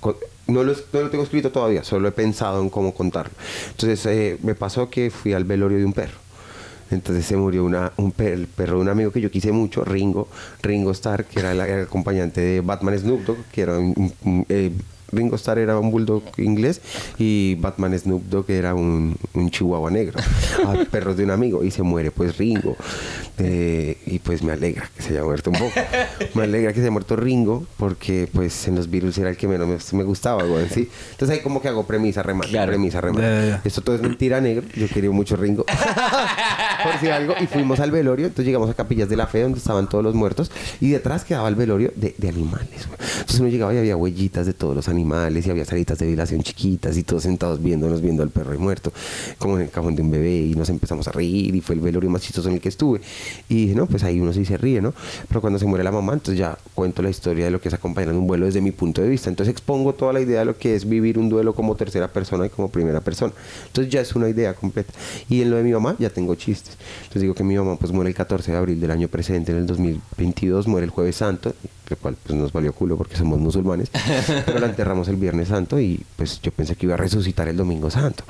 No lo, no lo tengo escrito todavía, solo he pensado en cómo contarlo. Entonces, eh, me pasó que fui al velorio de un perro. Entonces se murió una, un per- el perro de un amigo que yo quise mucho, Ringo, Ringo Starr, que era el, el acompañante de Batman Snoop Dogg, que era un, un- un- eh, Ringo Starr era un bulldog inglés y Batman Snoop Dogg era un, un chihuahua negro. [laughs] Ah, perros de un amigo y se muere pues Ringo. Eh, y pues me alegra que se haya muerto un poco. Me alegra que se haya muerto Ringo porque pues en los virus era el que menos me, me gustaba, güey, ¿sí? Entonces ahí como que hago premisa, remate, Claro. premisa, remate. Esto todo es mentira negro. Yo quería mucho Ringo. [laughs] Por si algo. Y fuimos al velorio. Entonces llegamos a Capillas de la Fe, donde estaban todos los muertos. Y detrás quedaba el velorio de, de animales. güey. Entonces uno llegaba y había huellitas de todos los animales. Y había salitas de violación chiquitas. Y todos sentados viéndonos, viendo al perro ahí muerto. Como en el cajón de un bebé. Y nos empezamos a reír. Y fue el velorio más chistoso en el que estuve. Y dije, no, pues ahí uno sí se ríe, ¿no? Pero cuando se muere la mamá, entonces ya cuento la historia de lo que es acompañar un vuelo desde mi punto de vista. Entonces expongo toda la idea de lo que es vivir un duelo como tercera persona y como primera persona. Entonces ya es una idea completa. Y en lo de mi mamá ya tengo chistes. Entonces digo que mi mamá pues muere el 14 de abril del año presente, en el 2022, muere el jueves santo, lo cual pues nos valió culo porque somos musulmanes, [laughs] pero la enterramos el viernes santo y pues yo pensé que iba a resucitar el domingo santo.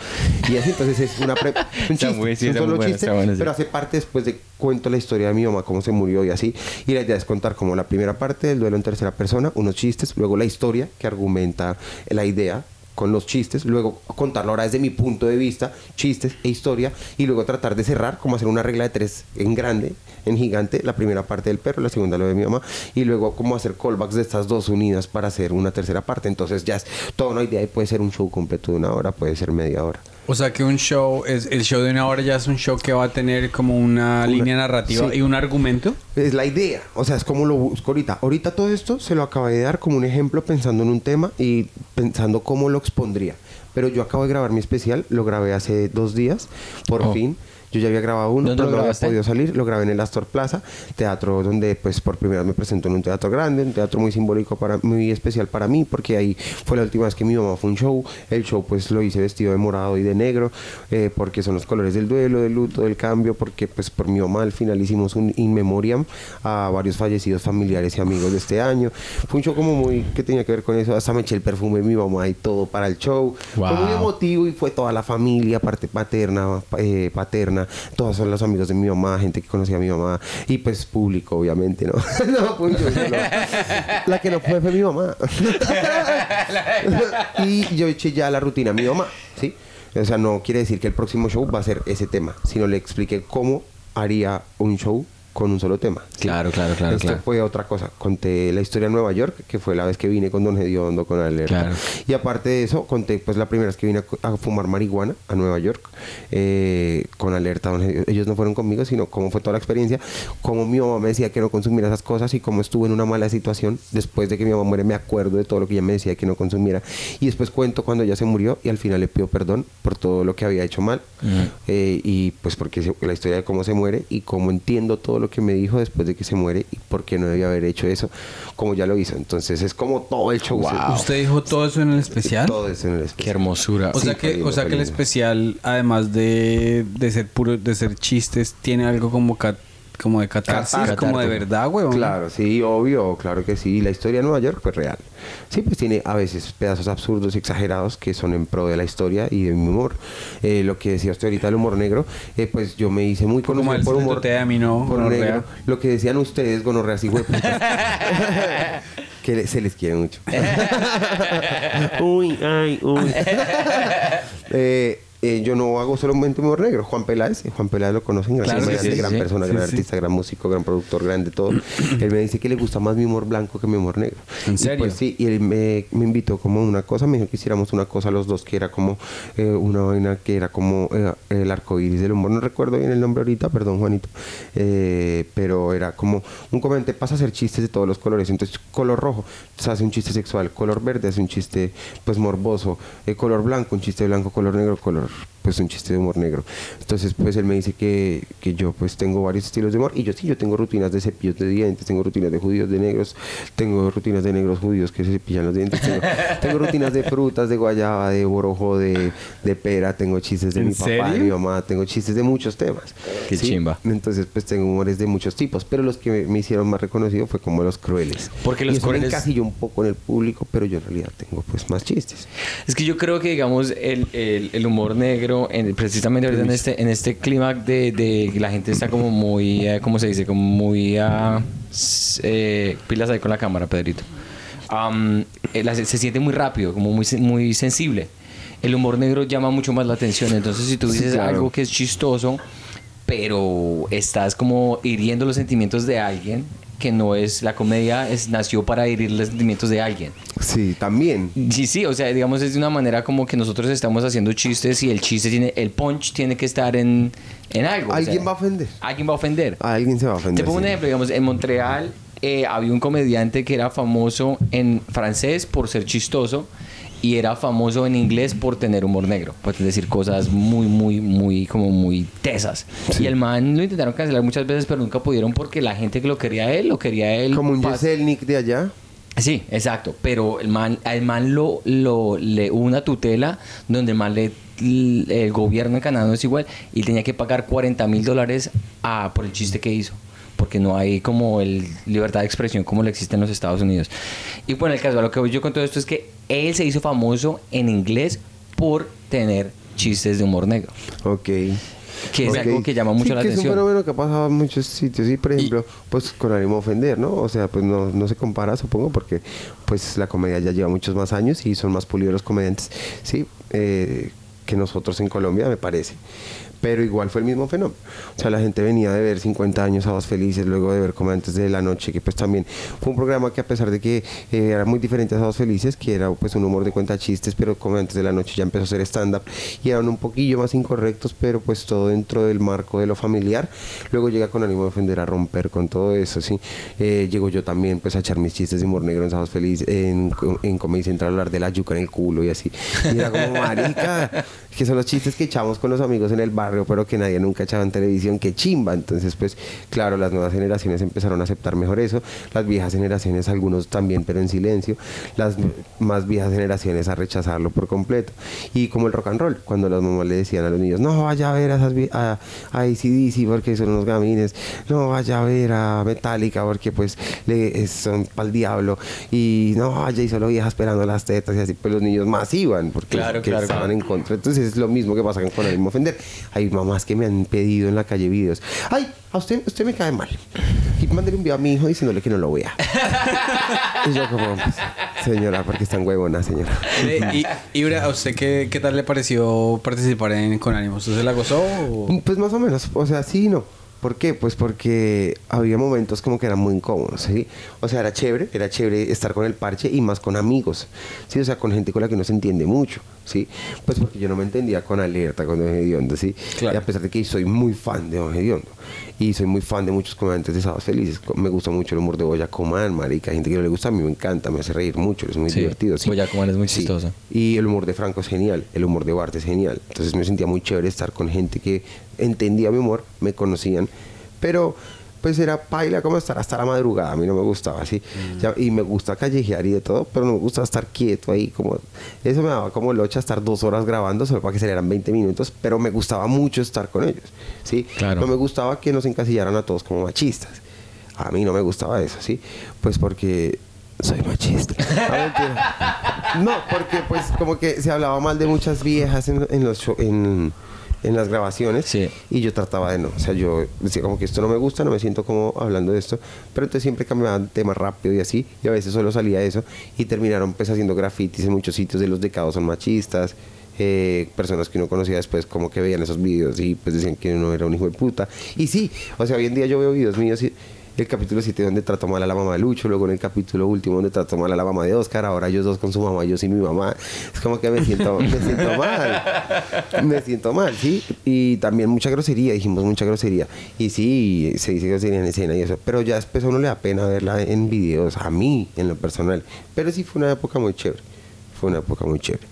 Y así entonces es una pre- un chiste, muy- un solo chiste, sí. pero hace parte después de cuento la historia de mi mamá, cómo se murió y así. Y la idea es contar como la primera parte del duelo en tercera persona, unos chistes, luego la historia que argumenta la idea con los chistes, luego contarlo ahora desde mi punto de vista, chistes e historia, y luego tratar de cerrar, como hacer una regla de tres en grande, en gigante, la primera parte del perro, la segunda lo de mi mamá, y luego como hacer callbacks de estas dos unidas para hacer una tercera parte. Entonces ya es toda una idea y puede ser un show completo de una hora, puede ser media hora. O sea que un show, es el show de una hora ya es un show que va a tener como una, línea narrativa sí. y un argumento. Es la idea, o sea, es como lo busco ahorita. Ahorita todo esto se lo acabé de dar como un ejemplo pensando en un tema y pensando cómo lo expondría. Pero yo acabo de grabar mi especial, lo grabé hace dos días, por Oh. fin. Yo ya había grabado uno, ¿Dónde pero no había podido salir. Lo grabé en el Astor Plaza, teatro donde pues por primera vez me presento en un teatro grande, un teatro muy simbólico para muy especial para mí, porque ahí fue la última vez que mi mamá fue un show. El show pues lo hice vestido de morado y de negro, eh, porque son los colores del duelo, del luto, del cambio, porque pues por mi mamá al final hicimos un in memoriam a varios fallecidos familiares y amigos de este año. Fue un show como muy que tenía que ver con eso, hasta me eché el perfume de mi mamá y todo para el show. Fue muy Wow. emotivo y fue toda la familia, parte paterna, pa- eh, paterna, todos son los amigos de mi mamá, gente que conocía a mi mamá y pues público, obviamente, ¿no? [laughs] solo. La que no fue fue mi mamá. [laughs] y yo eché ya la rutina a mi mamá, ¿sí? O sea, no quiere decir que el próximo show va a ser ese tema, sino le expliqué cómo haría un show con un solo tema. Claro, claro, claro, Esto claro. fue otra cosa. Conté la historia de Nueva York, que fue la vez que vine con Don Hediondo, con Alerta. Claro. Y aparte de eso, conté pues la primera vez que vine a, fumar marihuana a Nueva York, eh, con Alerta. Don Hediondo. Ellos no fueron conmigo, sino cómo fue toda la experiencia, cómo mi mamá me decía que no consumiera esas cosas y cómo estuve en una mala situación. Después de que mi mamá muere, me acuerdo de todo lo que ella me decía que no consumiera. Y después cuento cuando ella se murió y al final le pido perdón por todo lo que había hecho mal. Eh, y pues porque la historia de cómo se muere y cómo entiendo todo lo que me dijo después de que se muere y por qué no debía haber hecho eso como ya lo hizo. Entonces es como todo el show. ¿Usted dijo todo eso en el especial? Todo eso en el Qué especial. hermosura. O Sí, sea que, o sea que el especial, además de, de ser puro, de ser chistes, tiene algo como ca- como de catarsis, Catarsis. como de verdad, huevón. Claro, sí, obvio, claro que sí. La historia de Nueva York, pues real. Sí, pues tiene a veces pedazos absurdos y exagerados que son en pro de la historia y de mi humor. Eh, lo que decía usted ahorita del humor negro, eh, pues yo me hice muy Como conocido el por humor te a mí no, por gonorrea. negro. Lo que decían ustedes, gonorreas [laughs] y hueputas. que se les quiere mucho. [laughs] uy, ay, uy. [laughs] Eh, eh, yo no hago solamente humor negro. Juan Peláez, eh, Juan Peláez lo conocen, gran Claro comediante, sí, gran sí. persona, Sí, gran sí. artista, gran músico, gran productor, grande todo. [clears throat] él me dice que le gusta más mi humor blanco que mi humor negro. ¿En Y serio? pues sí, y él me, me invitó como una cosa, me dijo que hiciéramos una cosa los dos, que era como eh, una vaina que era como eh, el arco iris del humor. No recuerdo bien el nombre ahorita, perdón, Juanito. Eh, pero era como un comediante pasa a hacer chistes de todos los colores. Entonces, color rojo, se hace un chiste sexual. Color verde hace un chiste, pues, morboso. Color blanco, un chiste blanco. Color negro, color, pues, un chiste de humor negro. Entonces, pues, él me dice que, que yo, pues, tengo varios estilos de humor. Y yo sí, yo tengo rutinas de cepillos de dientes, tengo rutinas de judíos de negros, tengo rutinas de negros judíos que se cepillan los dientes. Tengo, [laughs] tengo rutinas de frutas, de guayaba, de borojo, de, de pera. Tengo chistes de ¿En mi papá, de mi mamá. Tengo chistes de muchos temas. Qué chimba. Entonces, pues tengo humores de muchos tipos, pero los que me, me hicieron más reconocido fue como los crueles. Porque Y los eso me crueles- encasilló un poco en el público, pero yo en realidad tengo pues más chistes. Es que yo creo que, digamos, el, el, el humor negro, en- precisamente ahorita en este, en este clima de, de la gente está como muy, eh, ¿cómo se dice? Como muy s- eh, pilas ahí con la cámara, Pedrito. La- se, se siente muy rápido, como muy, muy sensible. El humor negro llama mucho más la atención. Entonces, si tú Sí, dices claro. algo que es chistoso, pero estás como hiriendo los sentimientos de alguien, que no es la comedia, es, nació para herir los sentimientos de alguien. Sí, también. Sí, sí, o sea, digamos es de una manera como que nosotros estamos haciendo chistes y el chiste tiene, el punch tiene que estar en, en algo. o Alguien sea, va a ofender. Alguien va a ofender. A alguien se va a ofender. Te pongo un sí. ejemplo, digamos, en Montreal eh, había un comediante que era famoso en francés por ser chistoso y era famoso en inglés por tener humor negro, por decir cosas muy, muy, muy, como muy tesas. Y el man lo intentaron cancelar muchas veces, pero nunca pudieron porque la gente que lo quería a él, lo quería a él. Como un Yeselnik de allá. Sí, exacto. Pero el man, al man lo, lo, le hubo una tutela donde el man le, el gobierno de Canadá no es igual y tenía que pagar 40 mil dólares a- por el chiste que hizo. Porque no hay como el libertad de expresión como lo existe en los Estados Unidos. Y bueno, el caso, a lo que voy yo con todo esto es que él se hizo famoso en inglés por tener chistes de humor negro. Ok. Que es Ok. algo que llama mucho Sí, la que Es un atención. fenómeno que ha pasado en muchos sitios. Y, por ejemplo, pues con ánimo de ofender, ¿no? O sea, pues no, no se compara, supongo, porque pues la comedia ya lleva muchos más años y son más pulidos los comediantes, sí, eh, que nosotros en Colombia, me parece. Pero igual fue el mismo fenómeno. O sea, la gente venía de ver 50 años Sábados Felices, luego de ver Comediantes de la Noche, que pues también fue un programa que a pesar de que eh, era muy diferente a Sábados Felices, que era pues un humor de cuenta chistes, pero Comediantes de la Noche ya empezó a ser stand-up y eran un poquillo más incorrectos, pero pues todo dentro del marco de lo familiar. Luego llega con ánimo de ofender a romper con todo eso, ¿sí? Eh, llego yo también pues a echar mis chistes de humor negro en Sábados Felices, en, en Comedy Central a hablar de la yuca en el culo y así. Y era como, marica, que son los chistes que echamos con los amigos en el barrio, pero que nadie nunca echaba en televisión, que chimba. Entonces, pues, claro, las nuevas generaciones empezaron a aceptar mejor eso, las viejas generaciones, algunos también, pero en silencio, las más viejas generaciones a rechazarlo por completo. Y como el rock and roll, cuando las mamás le decían a los niños, no vaya a ver a, esas, a, a AC/DC porque son unos gamines, no vaya a ver a Metallica porque pues le, es- son para el diablo, y no vaya y solo vieja esperando las tetas y así, pues los niños más iban porque Claro, claro, estaban claro. en contra. Entonces es lo mismo que pasa con el mismo ofender. Hay mamás que me han pedido en la calle videos. Ay, a usted, usted me cae mal. Y mándele un video a mi hijo diciéndole que no lo vea. [laughs] y yo como, pues, Señora, porque están huevonas, señora. Y, y Ura, ¿a usted qué, qué tal le pareció participar en Con Ánimo? ¿Usted se la gozó? o- Pues más o menos, o sea, sí y no. ¿Por qué? Pues porque había momentos como que eran muy incómodos, ¿sí? O sea, era chévere, era chévere estar con el parche y más con amigos, ¿sí? O sea, con gente con la que no se entiende mucho, ¿sí? Pues porque yo no me entendía con Alerta, con Don Hediondo, ¿sí? Claro. Y a pesar de que soy muy fan de Don Hediondo y soy muy fan de muchos comediantes de Sábados Felices, me gusta mucho el humor de Boya Coman, marica, hay gente que no le gusta, a mí me encanta, me hace reír mucho, es muy Sí, divertido, ¿sí? Boya Coman es muy Sí. chistoso. Y el humor de Franco es genial, el humor de Bart es genial. Entonces me sentía muy chévere estar con gente que entendía mi humor, me conocían, pero pues era paila como estar hasta la madrugada, a mí no me gustaba así. Ya- y me gusta callejear y de todo, pero no me gusta estar quieto ahí, como eso me daba como locha estar dos horas grabando solo para que salieran 20 minutos, pero me gustaba mucho estar con ellos, ¿sí? Claro. No me gustaba que nos encasillaran a todos como machistas. A mí no me gustaba eso, ¿sí? Pues porque soy machista. [laughs] Ah. No, porque pues como que se hablaba mal de muchas viejas en, en los en, en las grabaciones Sí. y yo trataba de no. O sea, yo decía como que esto no me gusta, no me siento como hablando de esto, pero entonces siempre cambiaban temas rápido y así, y a veces solo salía eso y terminaron pues haciendo grafitis en muchos sitios de los decados son machistas. eh, personas que uno conocía después como que veían esos videos y pues decían que uno era un hijo de puta y sí, o sea hoy en día yo veo videos míos y el capítulo 7 donde trató mal a la mamá de Lucho, luego en el capítulo último donde trató mal a la mamá de Oscar, ahora ellos dos con su mamá, yo sin mi mamá. Es como que me siento, me [laughs] siento mal. Me siento mal, ¿sí? Y también mucha grosería, dijimos mucha grosería. Y sí, se dice grosería en escena y eso. Pero ya después a uno le da pena verla en videos, a mí, en lo personal. Pero sí fue una época muy chévere. Fue una época muy chévere.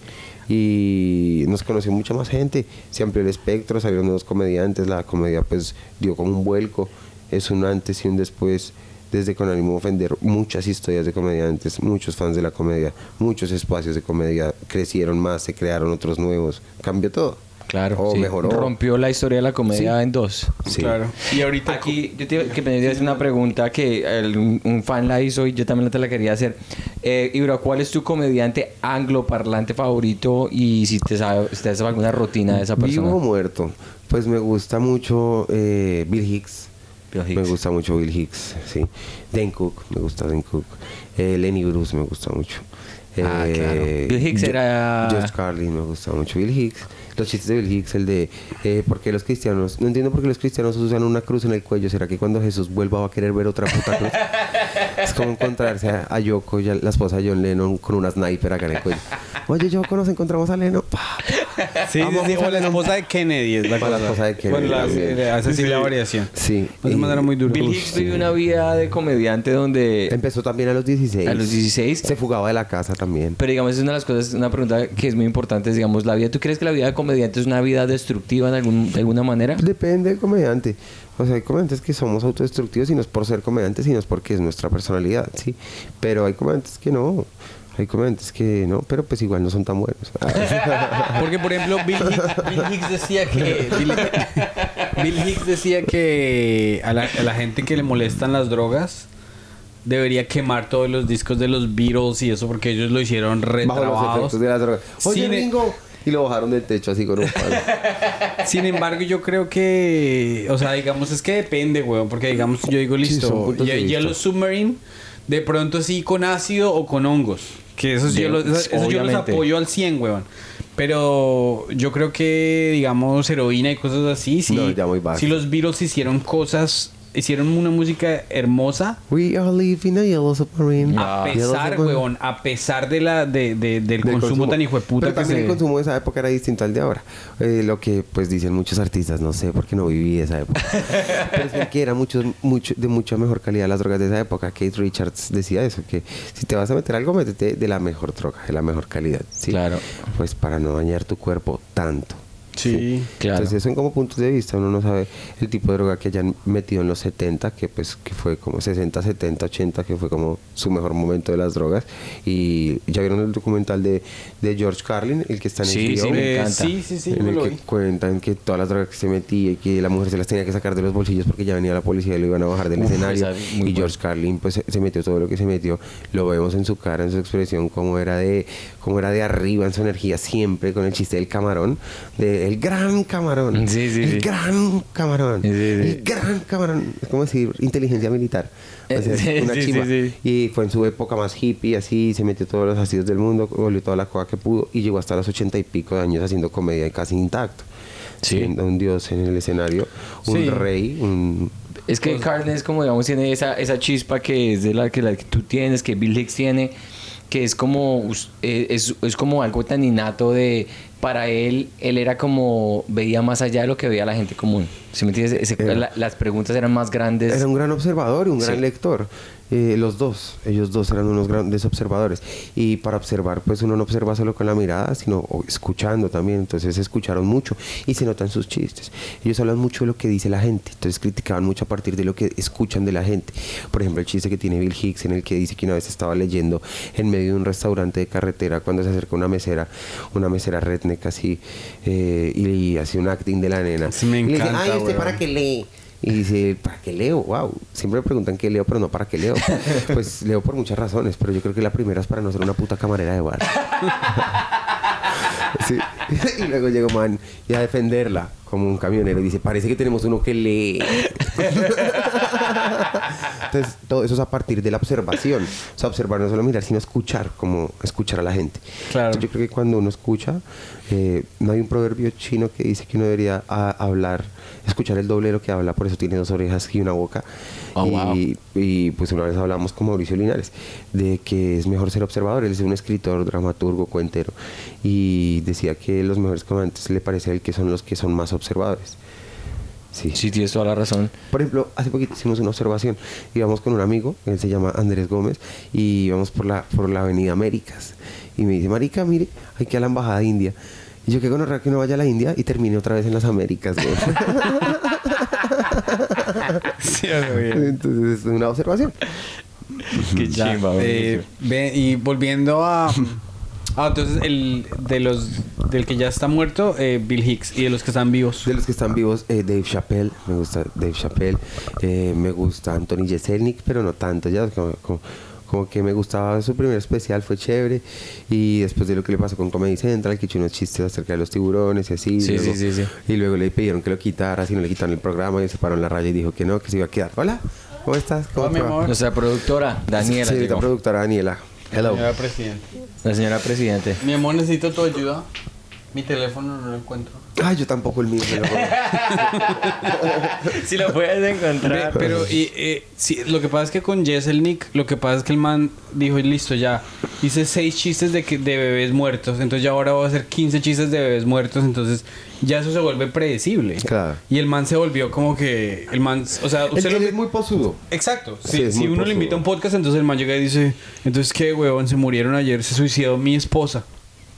Y nos conoció mucha más gente, se amplió el espectro, salieron nuevos comediantes, la comedia pues dio como un vuelco, es un antes y un después, desde con ánimo de ofender muchas historias de comediantes, muchos fans de la comedia, muchos espacios de comedia crecieron más, se crearon otros nuevos, cambió todo. Claro, O sí. mejoró. Rompió la historia de la comedia Sí. en dos. Sí. Claro. Y ahorita Aquí yo te que me hacer una pregunta que el- un, fan la hizo y yo también te la quería hacer. Eh, Ibra, ¿cuál es tu comediante angloparlante favorito y si te sabes, si te sabes alguna rutina de esa persona? Vivo o muerto. Pues me gusta mucho eh, Bill Hicks. Bill Hicks. Me gusta mucho Bill Hicks, sí. Dan Cook, me gusta Dan Cook. Eh, Lenny Bruce me gusta mucho. Ah, Eh, claro. Bill Hicks era- George Carlin me gusta mucho. Bill Hicks. Los chistes de Bill Hicks, el de eh, por qué los cristianos. No entiendo por qué los cristianos usan una cruz en el cuello. ¿Será que cuando Jesús vuelva va a querer ver otra puta cruz? [laughs] es como encontrarse a, a Yoko, ya- la esposa de John Lennon, con una sniper acá en el cuello. Oye, Yoko, nos encontramos a Lennon. Pa, Sí, sí, Vamos sí, a o la esposa de Kennedy es la cosa. la esposa de Kennedy Bueno, la- también. eh, hace así la variación. Sí. De manera muy dura. Bill Hicks vivió una vida de comediante donde... Empezó también a los 16. A los 16. Se fugaba de la casa también. Pero digamos, es una de las cosas, una pregunta que es muy importante, es, digamos, la vida, ¿tú crees que la vida de comediante es una vida destructiva en algún, de alguna manera? Depende del comediante. O sea, hay comediantes que somos autodestructivos y no es por ser comediantes, sino es porque es nuestra personalidad, ¿sí? Pero hay comediantes que no. Hay comediantes que no, pero pues igual no son tan buenos. [laughs] [laughs] Porque, por ejemplo, Bill Hicks, Bill Hicks decía que. Bill, Bill Hicks decía que a la, a la gente que le molestan las drogas debería quemar todos los discos de los Beatles y eso porque ellos lo hicieron efectos de las drogas. Oye, Sin- Ringo. Y lo bajaron del techo así con un palo. [laughs] Sin embargo, yo creo que, o sea, digamos, es que depende, weón, porque digamos, yo digo, Sí, listo, ye- vista. Yellow Submarine, de pronto sí con ácido o con hongos, que eso, sí De- yo, los, eso- eso yo los apoyo al 100, weón. Pero yo creo que, digamos, heroína y cosas así, sí, No, ya muy basta. sí los Beatles hicieron cosas, hicieron una música hermosa, We are living a yellow submarine. a Yellow pesar, submarine. weón, a pesar de la, de, de- del, del consumo, tan hijo de puta Pero que también se... el consumo de esa época era distinto al de ahora. Eh, lo que pues dicen muchos artistas, no sé, porque no viví esa época. [laughs] Pero es que era mucho, mucho, de mucha mejor calidad las drogas de esa época. Kate Richards decía eso, que si te vas a meter algo, métete de la mejor droga, de la mejor calidad. ¿sí? Claro. Pues para no dañar tu cuerpo tanto. Sí, claro. Entonces son como puntos de vista, uno no sabe el tipo de droga que hayan metido en los 70, que pues que fue como 60, 70, 80, que fue como su mejor momento de las drogas. Y ya vieron el documental de, de George Carlin, el que está en Sí, HBO, sí, me Eh, encanta. sí, sí, sí, en el que cuentan que todas las drogas que se metía y que la mujer se las tenía que sacar de los bolsillos porque ya venía la policía y lo iban a bajar del Uf, escenario. es Y buena. George Carlin pues se, se metió todo lo que se metió. Lo vemos en su cara, en su expresión, como era de, como era de arriba en su energía siempre con el chiste del camarón. De, el gran camarón. Sí, sí, el sí. gran camarón. El gran camarón. Es como decir inteligencia militar. O Eh, sea, una chimba. Y fue en su época más hippie, así, se metió todos los ácidos del mundo, volvió toda la coca que pudo y llegó hasta los ochenta y pico de años haciendo comedia y casi intacto. Sí. Siendo un dios en el escenario, un rey, un... Es que Carden es como, digamos, tiene esa, esa chispa que es de la que, la que tú tienes, que Bill Hicks tiene, que es como, eh, es, es como algo tan innato de, para él, él era como, veía más allá de lo que veía la gente común. ¿Sí me entiendes? Ese- Era- la- las preguntas eran más grandes. Era un gran observador y un gran Sí. lector. Eh, los dos, ellos dos eran unos grandes observadores. Y para observar, pues uno no observa solo con la mirada, sino escuchando también. Entonces escucharon mucho y se notan sus chistes. Ellos hablan mucho de lo que dice la gente. Entonces criticaban mucho a partir de lo que escuchan de la gente. Por ejemplo, el chiste que tiene Bill Hicks en el que dice que una vez estaba leyendo en medio de un restaurante de carretera cuando se acerca una mesera, una mesera redneck así, eh, y, hace un acting de la nena. Sí, me Y le dice, encanta, ay, ¿usted weón". para qué lee? Y dice, ¿para qué leo? Wow. Siempre me preguntan qué leo, pero no para qué leo. [laughs] pues leo por muchas razones, pero yo creo que la primera es para no ser una puta camarera de bar. [laughs] Sí. [laughs] y luego llegó man y a defenderla como un camionero y dice, parece que tenemos uno que lee. [laughs] Entonces, todo eso es a partir de la observación. O sea, observar no solo mirar, sino escuchar, como escuchar a la gente. Claro. Entonces, yo creo que cuando uno escucha, eh, no hay un proverbio chino que dice que uno debería a- hablar, escuchar el doble de lo que habla, por eso tiene dos orejas y una boca. Oh, y, wow. y, pues una vez hablamos con Mauricio Linares de que es mejor ser observador. Él es un escritor, dramaturgo, cuentero. Y decía que los mejores comediantes le parece a él que son los que son más observadores. Sí. Sí, tienes toda la razón. Por ejemplo, hace poquito hicimos una observación. Íbamos con un amigo, él se llama Andrés Gómez, y íbamos por la, por la avenida Américas. Y me dice, Marica, mire, hay que ir a la embajada india. Y yo, qué gonorrea que no vaya a la India y termine otra vez en las Américas. güey". [laughs] Sí, eso bien. Entonces, es una observación. Qué Ya, chimba, eh, y volviendo a. Ah, entonces el de los del que ya está muerto, eh, Bill Hicks, y de los que están vivos. De los que están vivos, eh, Dave Chappelle, me gusta Dave Chappelle, eh, me gusta Anthony Jeselnik, pero no tanto, ya como, como- como que me gustaba su primer especial, fue chévere, y después de lo que le pasó con Comedy Central, que echó unos chistes acerca de los tiburones y así, Sí, luego- sí, sí, sí. y luego le pidieron que lo quitara, si no le quitaron el programa, y se paró en la raya y dijo que no, que se iba a quedar. Hola, ¿cómo estás? ¿Cómo Hola, mi amor. Nuestra productora, Daniela. Señorita llegó. productora Daniela. Hello. Señora Presidente. La señora presidente. Mi amor, necesito tu ayuda. Mi teléfono no lo encuentro. Ay, yo tampoco el mío. me lo robé. si lo puedes encontrar. pero y, eh, sí, lo que pasa es que con Jesselnik, lo que pasa es que el man dijo, listo, ya, hice seis chistes de, que, de bebés muertos, entonces ya ahora voy a hacer 15 chistes de bebés muertos, entonces ya eso se vuelve predecible. Claro. Y el man se volvió como que, el man, o sea, usted lo es muy posudo. Exacto. Sí, Si, es si muy uno le invita a un podcast, entonces el man llega y dice, entonces qué, huevón, se murieron ayer, se suicidó mi esposa.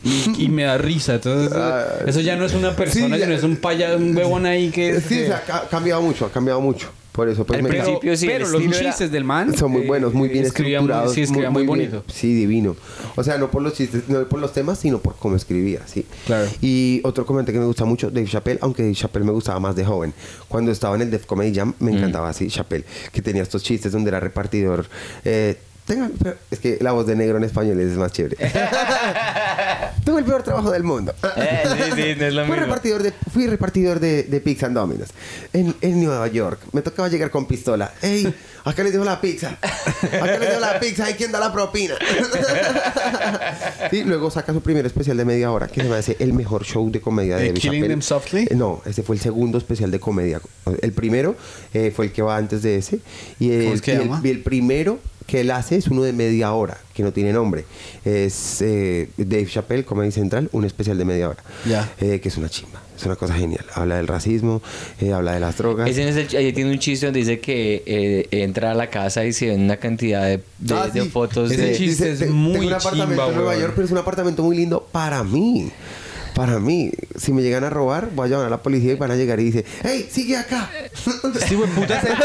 Y, y me da risa. Entonces, Ah, eso ya no es una persona, sí, ya- sino es un paya, un huevón ahí que... Sí, que- o sea, ha cambiado mucho, ha cambiado mucho. Por eso, pues Al me pero, principio sí, pero los estilo era- chistes del man Son muy eh, buenos, muy bien escribía muy- estructurados. sí, escribía muy, bien. bonito. Sí, divino. O sea, no por los chistes, no por los temas, sino por cómo escribía, sí. Claro. Y otro comentario que me gusta mucho, Dave Chappelle, aunque Dave Chappelle me gustaba más de joven. Cuando estaba en el Def Comedy Jam, me encantaba así, Chappelle, que tenía estos chistes donde era repartidor. Eh, tenga- pero es que la voz de negro en español es más chévere. [laughs] Tuve el peor trabajo del mundo. Eh, sí, sí, no es lo [laughs] Fui mismo. repartidor de, fui repartidor de, de pizza en Domino's en, en Nueva York. Me tocaba llegar con pistola. ¡Ey! Acá les dejo la pizza. Acá les dejo la pizza. ¿Y quién da la propina? [laughs] y luego saca su primer especial de media hora que se me hace el mejor show de comedia de Killing. Them Softly? Eh, No, ese fue el segundo especial de comedia. El primero eh, fue el que va antes de ese. Y el, ¿Cómo es que y el- llama? y el primero que él hace es uno de media hora, que no tiene nombre. Es eh, Dave Chappelle, Comedy Central, un especial de media hora. Ya. Eh, que es una chimba, es una cosa genial. Habla del racismo, eh, habla de las drogas. Ese es el- ahí tiene un chiste donde dice que eh, entra a la casa y se ven una cantidad de, de- Ah, de sí. fotos Ese de... chiste es te- muy Tengo un apartamento chimba, en Nueva. York, pero es un apartamento muy lindo para mí. Para mí, si me llegan a robar, voy a llamar a la policía y van a llegar y dice, ¡Hey, sigue acá! [laughs] Sí, güey, puta se... Sí. [laughs]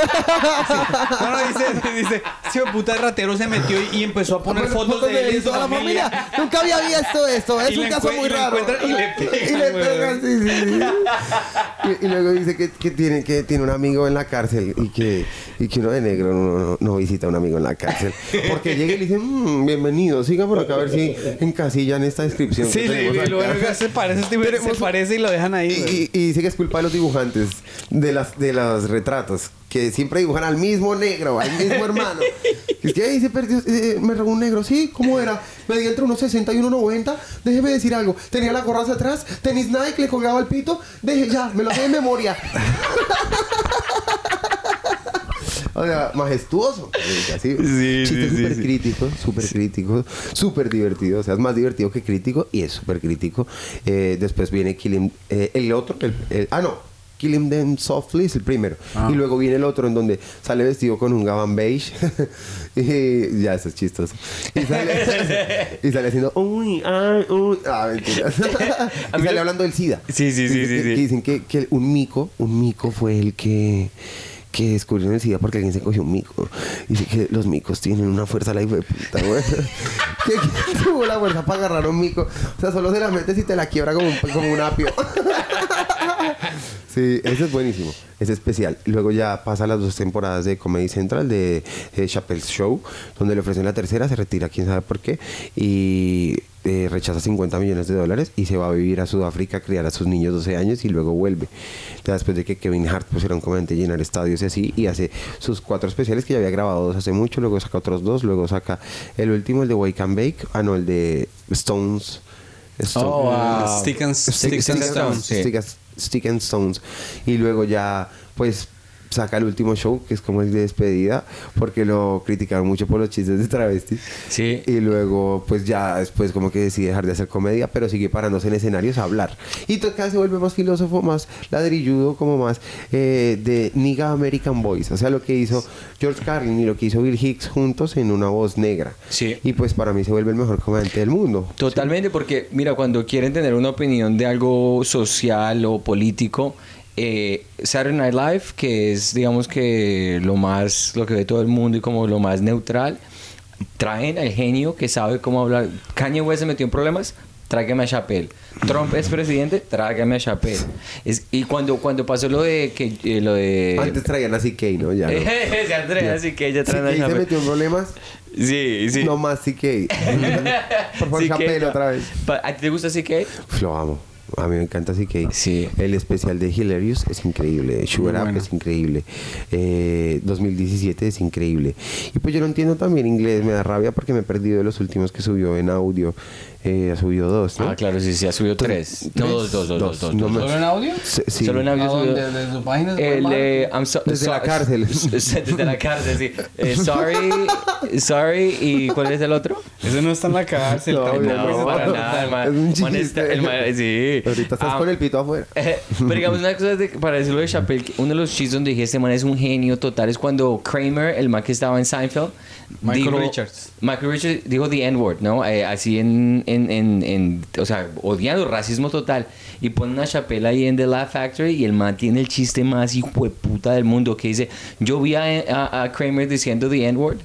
No, no, dice, dice, sí, güey, puta ratero se metió y, empezó a poner fotos de él y toda la familia. familia. Nunca había visto esto. Es Y un caso muy raro. y le pegan, Y le [laughs] güey. pegan, sí, sí, sí. Y, y luego dice que, que tiene, que tiene un amigo en la cárcel y que, y que uno de negro no, no- no visita a un amigo en la cárcel. Porque llega y le dice, "Mm, bienvenido, siga por acá a ver si encasillan esta descripción. Sí, que le, tenemos le- lo acá". bueno que hace parece, este- se parece y lo dejan ahí. Y, y- y dice que es culpa de los dibujantes de las de los retratos que siempre dibujan al mismo negro, al mismo hermano. [laughs] Es que ahí se perdió, eh, me robó un negro, sí, ¿cómo era? Medía entre unos 60 y unos 90. Déjeme decir algo, tenía la gorra hacia atrás, tenis Nike, le colgaba el pito, deje ya, me lo sé de memoria. [laughs] O sea, majestuoso. Así, Sí, chiste súper sí. crítico, súper crítico, súper divertido. O sea, es más divertido que crítico y es súper crítico. Eh, después viene Killing... eh, el otro, el, el- ah, no. Killing Them Softly es el primero. Ah. Y luego viene el otro en donde sale vestido con un gabán beige. [laughs] y ya, eso es chistoso. Y sale, [laughs] y sale haciendo... Uy, ay, uy. Ah, mentira. [laughs] A y sale hablando del SIDA. Sí, sí, sí, Dice sí, que- sí. que dicen que, que un mico, un mico fue el que que descubrieron el SIDA porque alguien se cogió un mico. Dice que los micos tienen una fuerza la de puta, güey. [laughs] que [laughs] tuvo la fuerza para agarrar un mico. O sea, solo se la metes y te la quiebra como un, como un apio. [laughs] Sí, ese es buenísimo, es especial. Luego ya pasa las dos temporadas de Comedy Central de eh, Chappelle's Show, donde le ofrecen la tercera, se retira quién sabe por qué, y eh, rechaza 50 millones de dólares y se va a vivir a Sudáfrica a criar a sus niños 12 años y luego vuelve. Ya después de que Kevin Hart pues era un comediante de llenar estadios y así, y hace sus cuatro especiales que ya había grabado dos hace mucho, luego saca otros dos, luego saca el último, el de Wake and Bake, ah no, el de Stones. Stone- Oh, wow. Stick and, Sticks and and Stones. Stick as- Stick and Stones. Y luego ya, pues, saca el último show, que es como el de despedida, porque lo criticaron mucho por los chistes de travestis. Sí. Y luego, pues ya después como que decide dejar de hacer comedia, pero sigue parándose en escenarios a hablar. Y cada vez se vuelve más filósofo, más ladrilludo, como más eh, de Niga American Voice. O sea, lo que hizo George Carlin y lo que hizo Bill Hicks juntos en una voz negra. Sí. Y pues para mí se vuelve el mejor comediante del mundo. Totalmente, porque mira, cuando quieren tener una opinión de algo social o político, eh, Saturday Night Live, que es digamos que lo más, lo que ve todo el mundo y como lo más neutral, traen al genio que sabe cómo hablar. Kanye West se metió en problemas, tráigame a Chappelle. Trump es presidente, tráigame a Chappelle. Es- y cuando, cuando pasó lo de que eh, lo de Antes traían a CK, ¿no? Ya no. [laughs] Se Andrea, así que ella trae a CK se Chappelle. metió en problemas. Sí, sí. No más CK. [laughs] Por favor, CK, Chappelle no. otra vez. ¿A ti te gusta CK? Lo amo. A mí me encanta CK. Sí. El especial de Hilarious es increíble. Sugar Up bueno. es increíble. Eh, 2017 es increíble. Y pues yo no entiendo también inglés. Me da rabia porque me he perdido de los últimos que subió en audio. Eh, ha subido dos, ¿no? Ah, claro, sí, sí, ha subido tres. No, dos, dos, dos, dos, dos. No dos, me-. ¿Solo en audio? Sí, sí. Solo en ¿A audio dónde? ¿Desde su página? El, eh, I'm so- Desde la so- cárcel. [laughs] Desde la cárcel, sí. Eh, sorry, sorry. ¿Y cuál es el otro? Ese no está en la cárcel. No, no, No, para nada. El man, Es un man chiste. está- el man- sí. Ahorita estás Ah, con el pito afuera. [laughs] Pero digamos una cosa de- para decirlo de Chappelle, uno de los chistes donde dije este man es un genio total es cuando Kramer, el man que estaba en Seinfeld, Michael dijo- Richards. Michael Richards dijo the N-word, ¿no? Eh, así en, en, en, en- o sea, odiando, racismo total. Y pone una Chappelle ahí en The Laugh Factory y el man tiene el chiste más hijo de puta del mundo que dice, yo vi a, a- a Kramer diciendo the N-word.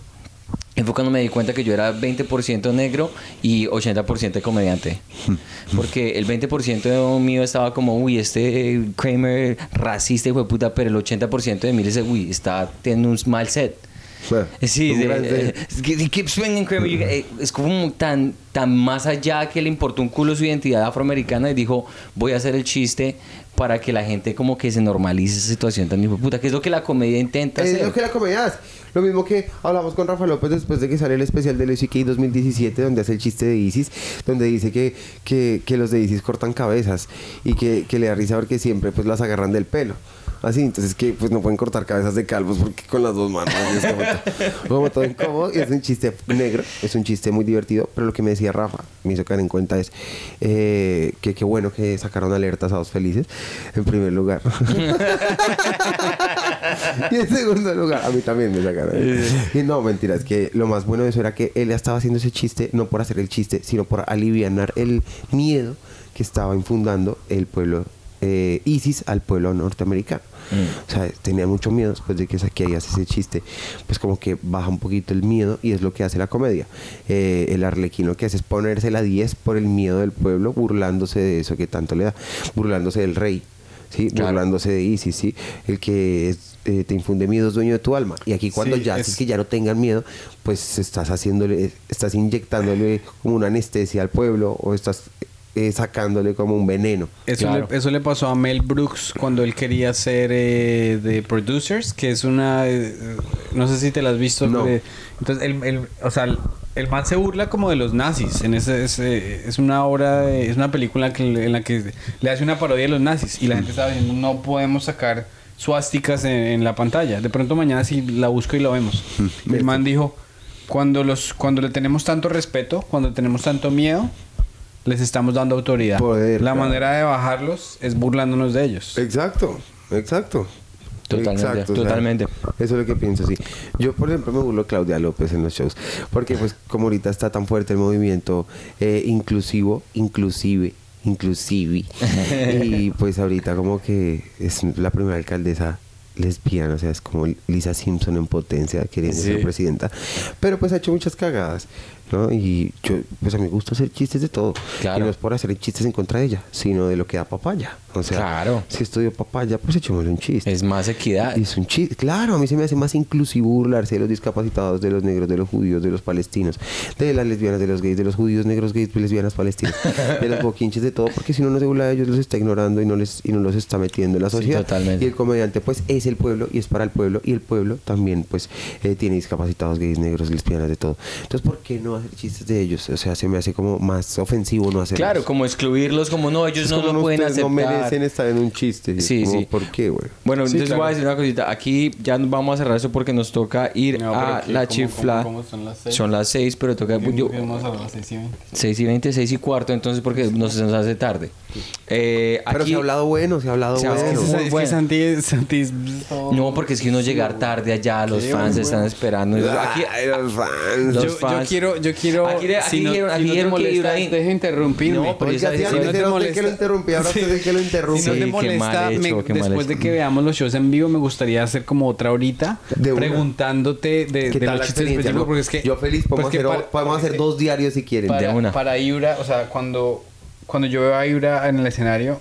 Y fue cuando me di cuenta que yo era 20% negro y 80% comediante. [laughs] Porque el 20% mío estaba como, uy, este Kramer racista, hijo de puta, pero el 80% de mí dice, uy, está teniendo un mal set. Gran- eh, swinging eh, Es como tan, tan más allá que le importó un culo su identidad afroamericana y dijo, voy a hacer el chiste para que la gente como que se normalice esa situación tan puta, que es lo que la comedia intenta Es hacer. lo que la comedia hace. Lo mismo que hablamos con Rafa López después de que sale el especial de LCK 2017, donde hace el chiste de ISIS, donde dice que, que, que los de ISIS cortan cabezas y que, que le da risa porque siempre pues las agarran del pelo. Así, entonces que pues no pueden cortar cabezas de calvos porque con las dos manos es como, to- como todo incómodo y es un chiste negro, es un chiste muy divertido, pero lo que me decía Rafa, me hizo caer en cuenta es eh, que qué bueno que sacaron alertas a dos felices en primer lugar. [laughs] y en segundo lugar, a mí también me sacaron. Y no, mentira, es que lo más bueno de eso era que él estaba haciendo ese chiste no por hacer el chiste, sino por alivianar el miedo que estaba infundando el pueblo eh, ISIS al pueblo norteamericano. O sea, tenía mucho miedo después de que saqué y hace ese chiste, pues como que baja un poquito el miedo y es lo que hace la comedia. Eh, el arlequín lo que hace es ponerse la 10 por el miedo del pueblo, burlándose de eso que tanto le da, burlándose del rey. ¿sí? Claro. burlándose de Isis, ¿sí? El que es, eh, te infunde miedo es dueño de tu alma. Y aquí cuando Sí, ya es- que ya no tengan miedo, pues estás haciéndole, estás inyectándole como una anestesia al pueblo o estás eh, sacándole como un veneno. Eso, Claro. le, eso le pasó a Mel Brooks cuando él quería ser eh, de Producers, que es una... eh, no sé si te la has visto. No. de- entonces, el, el- o sea, el, el man se burla como de los nazis. En ese, ese- es una obra, de- es una película que, en la que le hace una parodia de los nazis. Y la gente estaba diciendo, no podemos sacar suásticas en, en la pantalla. De pronto mañana sí la busco y la vemos. Y [laughs] el man dijo, cuando, los, cuando le tenemos tanto respeto, cuando tenemos tanto miedo... Les estamos dando autoridad. Poder, la claro. manera de bajarlos es burlándonos de ellos. Exacto, exacto. Totalmente, totalmente. Eso es lo que pienso, sí. Yo, por ejemplo, me burlo de Claudia López en los shows. Porque, pues, como ahorita está tan fuerte el movimiento eh, inclusivo, inclusive, inclusive. [laughs] y pues ahorita como que es la primera alcaldesa lesbiana, o sea, es como Lisa Simpson en potencia queriendo Sí. ser presidenta. Pero pues ha hecho muchas cagadas, ¿no? Y yo, pues a mí me gusta hacer chistes de todo. Claro. Y no es por hacer chistes en contra de ella, sino de lo que da papaya. O sea, Claro. si estudió papaya, pues echémosle un chiste. Es más equidad. Es un chiste. Claro, a mí se me hace más inclusivo burlarse de los discapacitados, de los negros, de los judíos, de los palestinos, de las lesbianas, de los gays, de los judíos, negros, gays, lesbianas, palestinas, [laughs] de los boquinches, de todo, porque si uno no se burla de ellos, los está ignorando y no les y no los está metiendo en la Sí, sociedad. totalmente. Y el comediante, pues, es el pueblo y es para el pueblo, y el pueblo también, pues, eh, tiene discapacitados, gays, negros, lesbianas, de todo. Entonces, ¿por qué no hacer chistes de ellos? O sea, se me hace como más ofensivo no hacerlos. Claro, como excluirlos, como no, ellos Es no lo pueden aceptar. no merecen estar en un chiste. Sí, como, sí. ¿Por qué, güey? Bueno, Sí, entonces claro. voy a decir una cosita. Aquí ya vamos a cerrar eso porque nos toca ir No, a aquí, la ¿cómo- chifla. cómo- cómo son las seis? Son las 6, pero toca. Yo, Vamos a las seis y veinte. 6 y 20, 6 y cuarto, entonces porque nos, nos hace tarde. Eh, Pero aquí, se ha hablado bueno, se ha hablado Se bueno. es que Es, Muy es que bueno. Santi, Santi es todo- No, porque es que uno llegar tarde allá, los fans están esperando. Aquí, Ay, los fans. Los yo, quiero, yo quiero. Aquí le- aquí si no, dijeron- si aquí no te dijeron que molesta, Ibrahim- deja de interrumpirme. No, pero si no te molesta. que lo interrumpía, ahora usted que lo interrumpe. Si no te molesta, me- hecho, mal después de que veamos los shows en vivo, me gustaría hacer como otra horita De preguntándote de, ¿Qué de tal los chistes específicos. Porque es que, Yo feliz, podemos, pues que hacer, para- podemos hacer dos diarios si quieren. para, De una. para Ibra, o sea, cuando, cuando yo veo a Ibra en el escenario,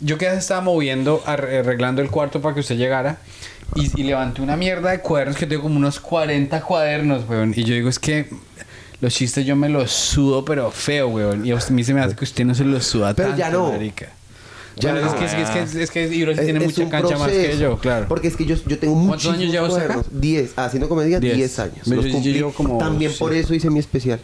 yo que estaba moviendo, arre- arreglando el cuarto para que usted llegara. Y, y levanté una mierda de cuadernos que tengo como unos 40 cuadernos, weón. Y yo digo, es que los chistes yo me los sudo, pero feo, weón. Y a mí se me hace que usted no se los suda Pero tanto, ya no. marica. Ya Claro, no. es que, es que, es que, es que Ibra sí tiene mucha cancha más que proceso. yo, claro. Porque es que yo, yo tengo muchos ¿Cuántos años lleva usted acá? 10. Haciendo comedia, Diez. 10 años. Yo- Los yo llevo como- También sí. por eso hice mi especial.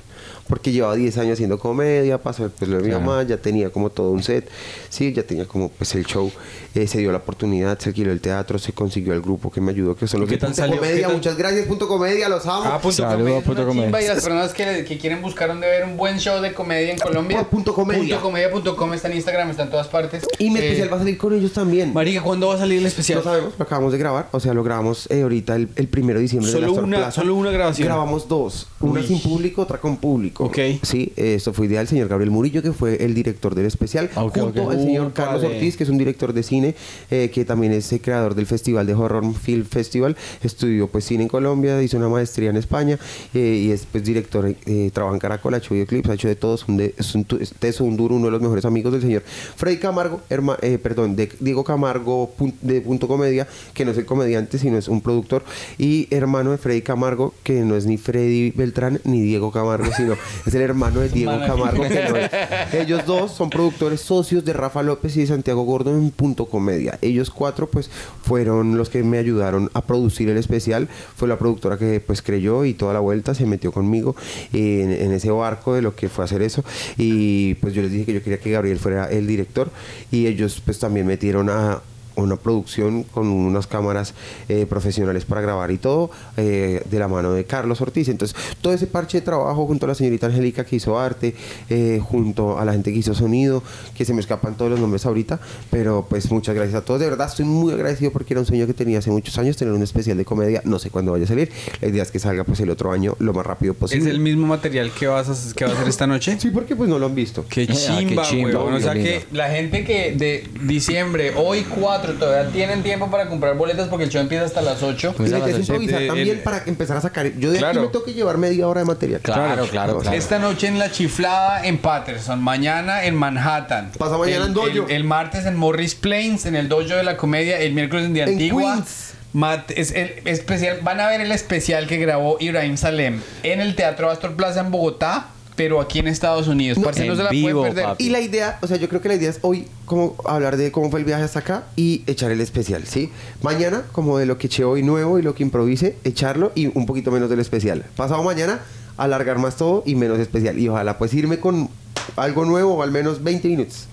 Porque llevaba 10 años haciendo comedia, pasó después lo de mi Claro. mamá, ya tenía como todo un set. Sí, ya tenía como pues el show. eh, se dio la oportunidad, se alquiló el teatro, se consiguió el grupo que me ayudó, que son los ¿Y qué de tal Punto salió? Comedia. Muchas gracias, Punto Comedia, los amo. Ah, punto Saludo comedia. Punto Comedia. Y las personas que, que quieren buscar donde ver un buen show de comedia en Colombia. Por Punto Comedia. Puntocomedia.com está en Instagram, está en todas partes. y mi Eh, especial va a salir con ellos también. Marica, ¿cuándo va a salir el especial? No sabemos, lo acabamos de grabar. O sea, lo grabamos eh, ahorita el, el primero de diciembre. Solo en Astor una- Plaza. solo una grabación. Grabamos dos. Una Uy. sin público, otra con público. Ok. Sí, eh, esto fue ideal. El señor Gabriel Murillo, que fue el director del especial. Ah, ok, junto ok. al señor Uh, Carlos vale. Ortiz, que es un director de cine, eh, que también es el creador del Festival de Horror Film Festival. Estudió pues cine en Colombia, hizo una maestría en España eh, y es pues director, eh, trabaja en Caracol, ha hecho videoclips, ha hecho de todo. Es un, de- es un, es duro, uno de los mejores amigos del señor Freddy Camargo, herma- eh, perdón, de Diego Camargo pun- de Punto Comedia, que no es el comediante, sino es un productor, y hermano de Freddy Camargo, que no es ni Freddy Beltrán ni Diego Camargo, sino es el hermano de Diego. Camargo, que no es. [laughs] Ellos dos son productores socios de Rafa López y de Santiago Gordo en Punto Comedia. Ellos cuatro, pues, fueron los que me ayudaron a producir el especial. Fue la productora que, pues, creyó y toda la vuelta se metió conmigo en, en ese barco de lo que fue hacer eso. Y, pues, yo les dije que yo quería que Gabriel fuera el director y ellos, pues, también metieron a una producción con unas cámaras eh, profesionales para grabar y todo eh, de la mano de Carlos Ortiz. Entonces todo ese parche de trabajo junto a la señorita Angélica que hizo arte eh, junto a la gente que hizo sonido que se me escapan todos los nombres ahorita pero pues muchas gracias a todos. De verdad estoy muy agradecido porque era un sueño que tenía hace muchos años tener un especial de comedia. No sé cuándo vaya a salir. La idea es que salga pues el otro año lo más rápido ¿Es posible. el mismo material que vas a, que va a hacer esta noche? sí porque pues no lo han visto. Qué Ah, qué chimba, chimba, weón. O sea que la gente que de diciembre, hoy 4, todavía tienen tiempo para comprar boletas porque el show empieza hasta las 8. y la idea es Pues, improvisar el- también el- para empezar a sacar yo de Claro. aquí me tengo que llevar media hora de material Claro, claro, claro. Esta noche en La Chiflada en Patterson, mañana en Manhattan. Pasa mañana el, en Dojo. El, el martes en Morris Plains, en el Dojo de la Comedia, el miércoles en De En Antigua. Queens. Mat- es el especial, van a ver el especial que grabó Ibrahim Salem en el Teatro Astor Plaza en Bogotá pero aquí en Estados Unidos. No, Parce, no en se la vivo, pueden perder. papi. Y la idea, o sea, yo creo que la idea es hoy como hablar de cómo fue el viaje hasta acá y echar el especial, ¿sí? Mañana, como de lo que eché hoy nuevo y lo que improvise, echarlo y un poquito menos del especial. Pasado mañana, alargar más todo y menos especial. Y ojalá pues irme con algo nuevo o al menos 20 minutos.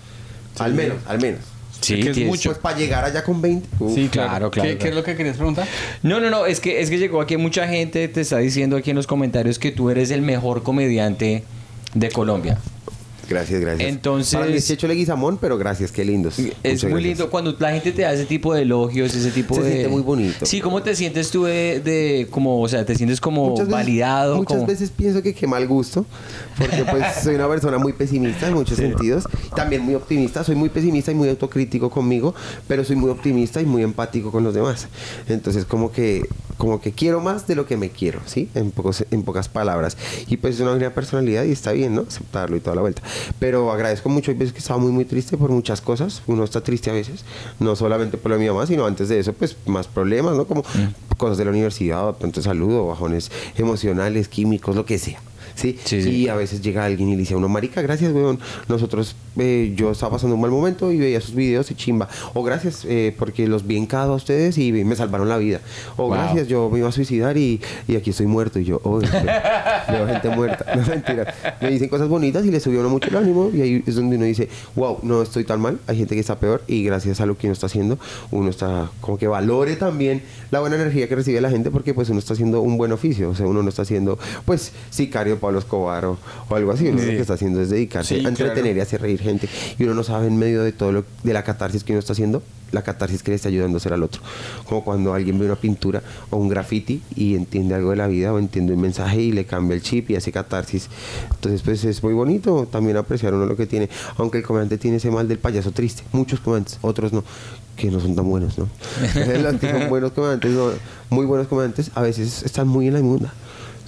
Al menos, al menos. Sí, que es tienes- mucho. Pues para llegar allá con 20. uf. Sí, Claro, claro. claro, ¿Qué, qué es lo que querías preguntar? No, no, no, es que, es que llegó aquí mucha gente, te está diciendo aquí en los comentarios que tú eres el mejor comediante de Colombia. Gracias, gracias. Entonces- Para mí es Checho Leguizamón, pero gracias, qué lindos. Es muy lindo cuando la gente te da ese tipo de elogios, ese tipo Se de... siente muy bonito. Sí, ¿cómo te sientes tú de, de como, o sea, te sientes como Muchas veces- validado? Muchas como- veces pienso que qué mal gusto, porque pues [laughs] soy una persona muy pesimista en muchos sentidos, también muy optimista, soy muy pesimista y muy autocrítico conmigo, pero soy muy optimista y muy empático con los demás. Entonces como que como que quiero más de lo que me quiero, ¿sí? En pocos en pocas palabras. Y pues es una gran personalidad y está bien, ¿no? Aceptarlo y toda la vuelta. Pero agradezco mucho, hay veces que estaba muy muy triste por muchas cosas, uno está triste a veces, no solamente por lo mío más, sino antes de eso pues más problemas, ¿no? Como cosas de la universidad, tanto salud bajones emocionales, químicos, lo que sea. ¿Sí? Sí, sí. Y a veces llega alguien y le dice a uno, marica, gracias, weón. Nosotros, eh, yo estaba pasando un mal momento y veía sus videos y chimba. O gracias, eh, porque los vi en cada a ustedes y me salvaron la vida. O Wow. gracias, yo me iba a suicidar y, y aquí estoy muerto. Y yo, oh, [laughs] veo, gente muerta. No, mentira. Me dicen cosas bonitas y le subió uno mucho el ánimo. Y ahí es donde uno dice, wow, no estoy tan mal. Hay gente que está peor. Y gracias a lo que uno está haciendo, uno está como que valore también la buena energía que recibe la gente porque pues uno está haciendo un buen oficio. O sea, uno no está haciendo, pues, sicario Pablo Escobar o, o algo así. Uno lo Sí. que está haciendo es dedicarse Sí, a entretener claro. y hacer reír gente. Y uno no sabe en medio de todo lo, de la catarsis que uno está haciendo, la catarsis que le está ayudando a hacer al otro. Como cuando alguien ve una pintura o un graffiti y entiende algo de la vida o entiende un mensaje y le cambia el chip y hace catarsis. Entonces, pues es muy bonito también apreciar uno lo que tiene. Aunque el comediante tiene ese mal del payaso triste. Muchos comediantes, otros no, que no son tan buenos, ¿no? [laughs] Los son buenos comediantes, no, muy buenos comediantes, a veces están muy en la inmunda.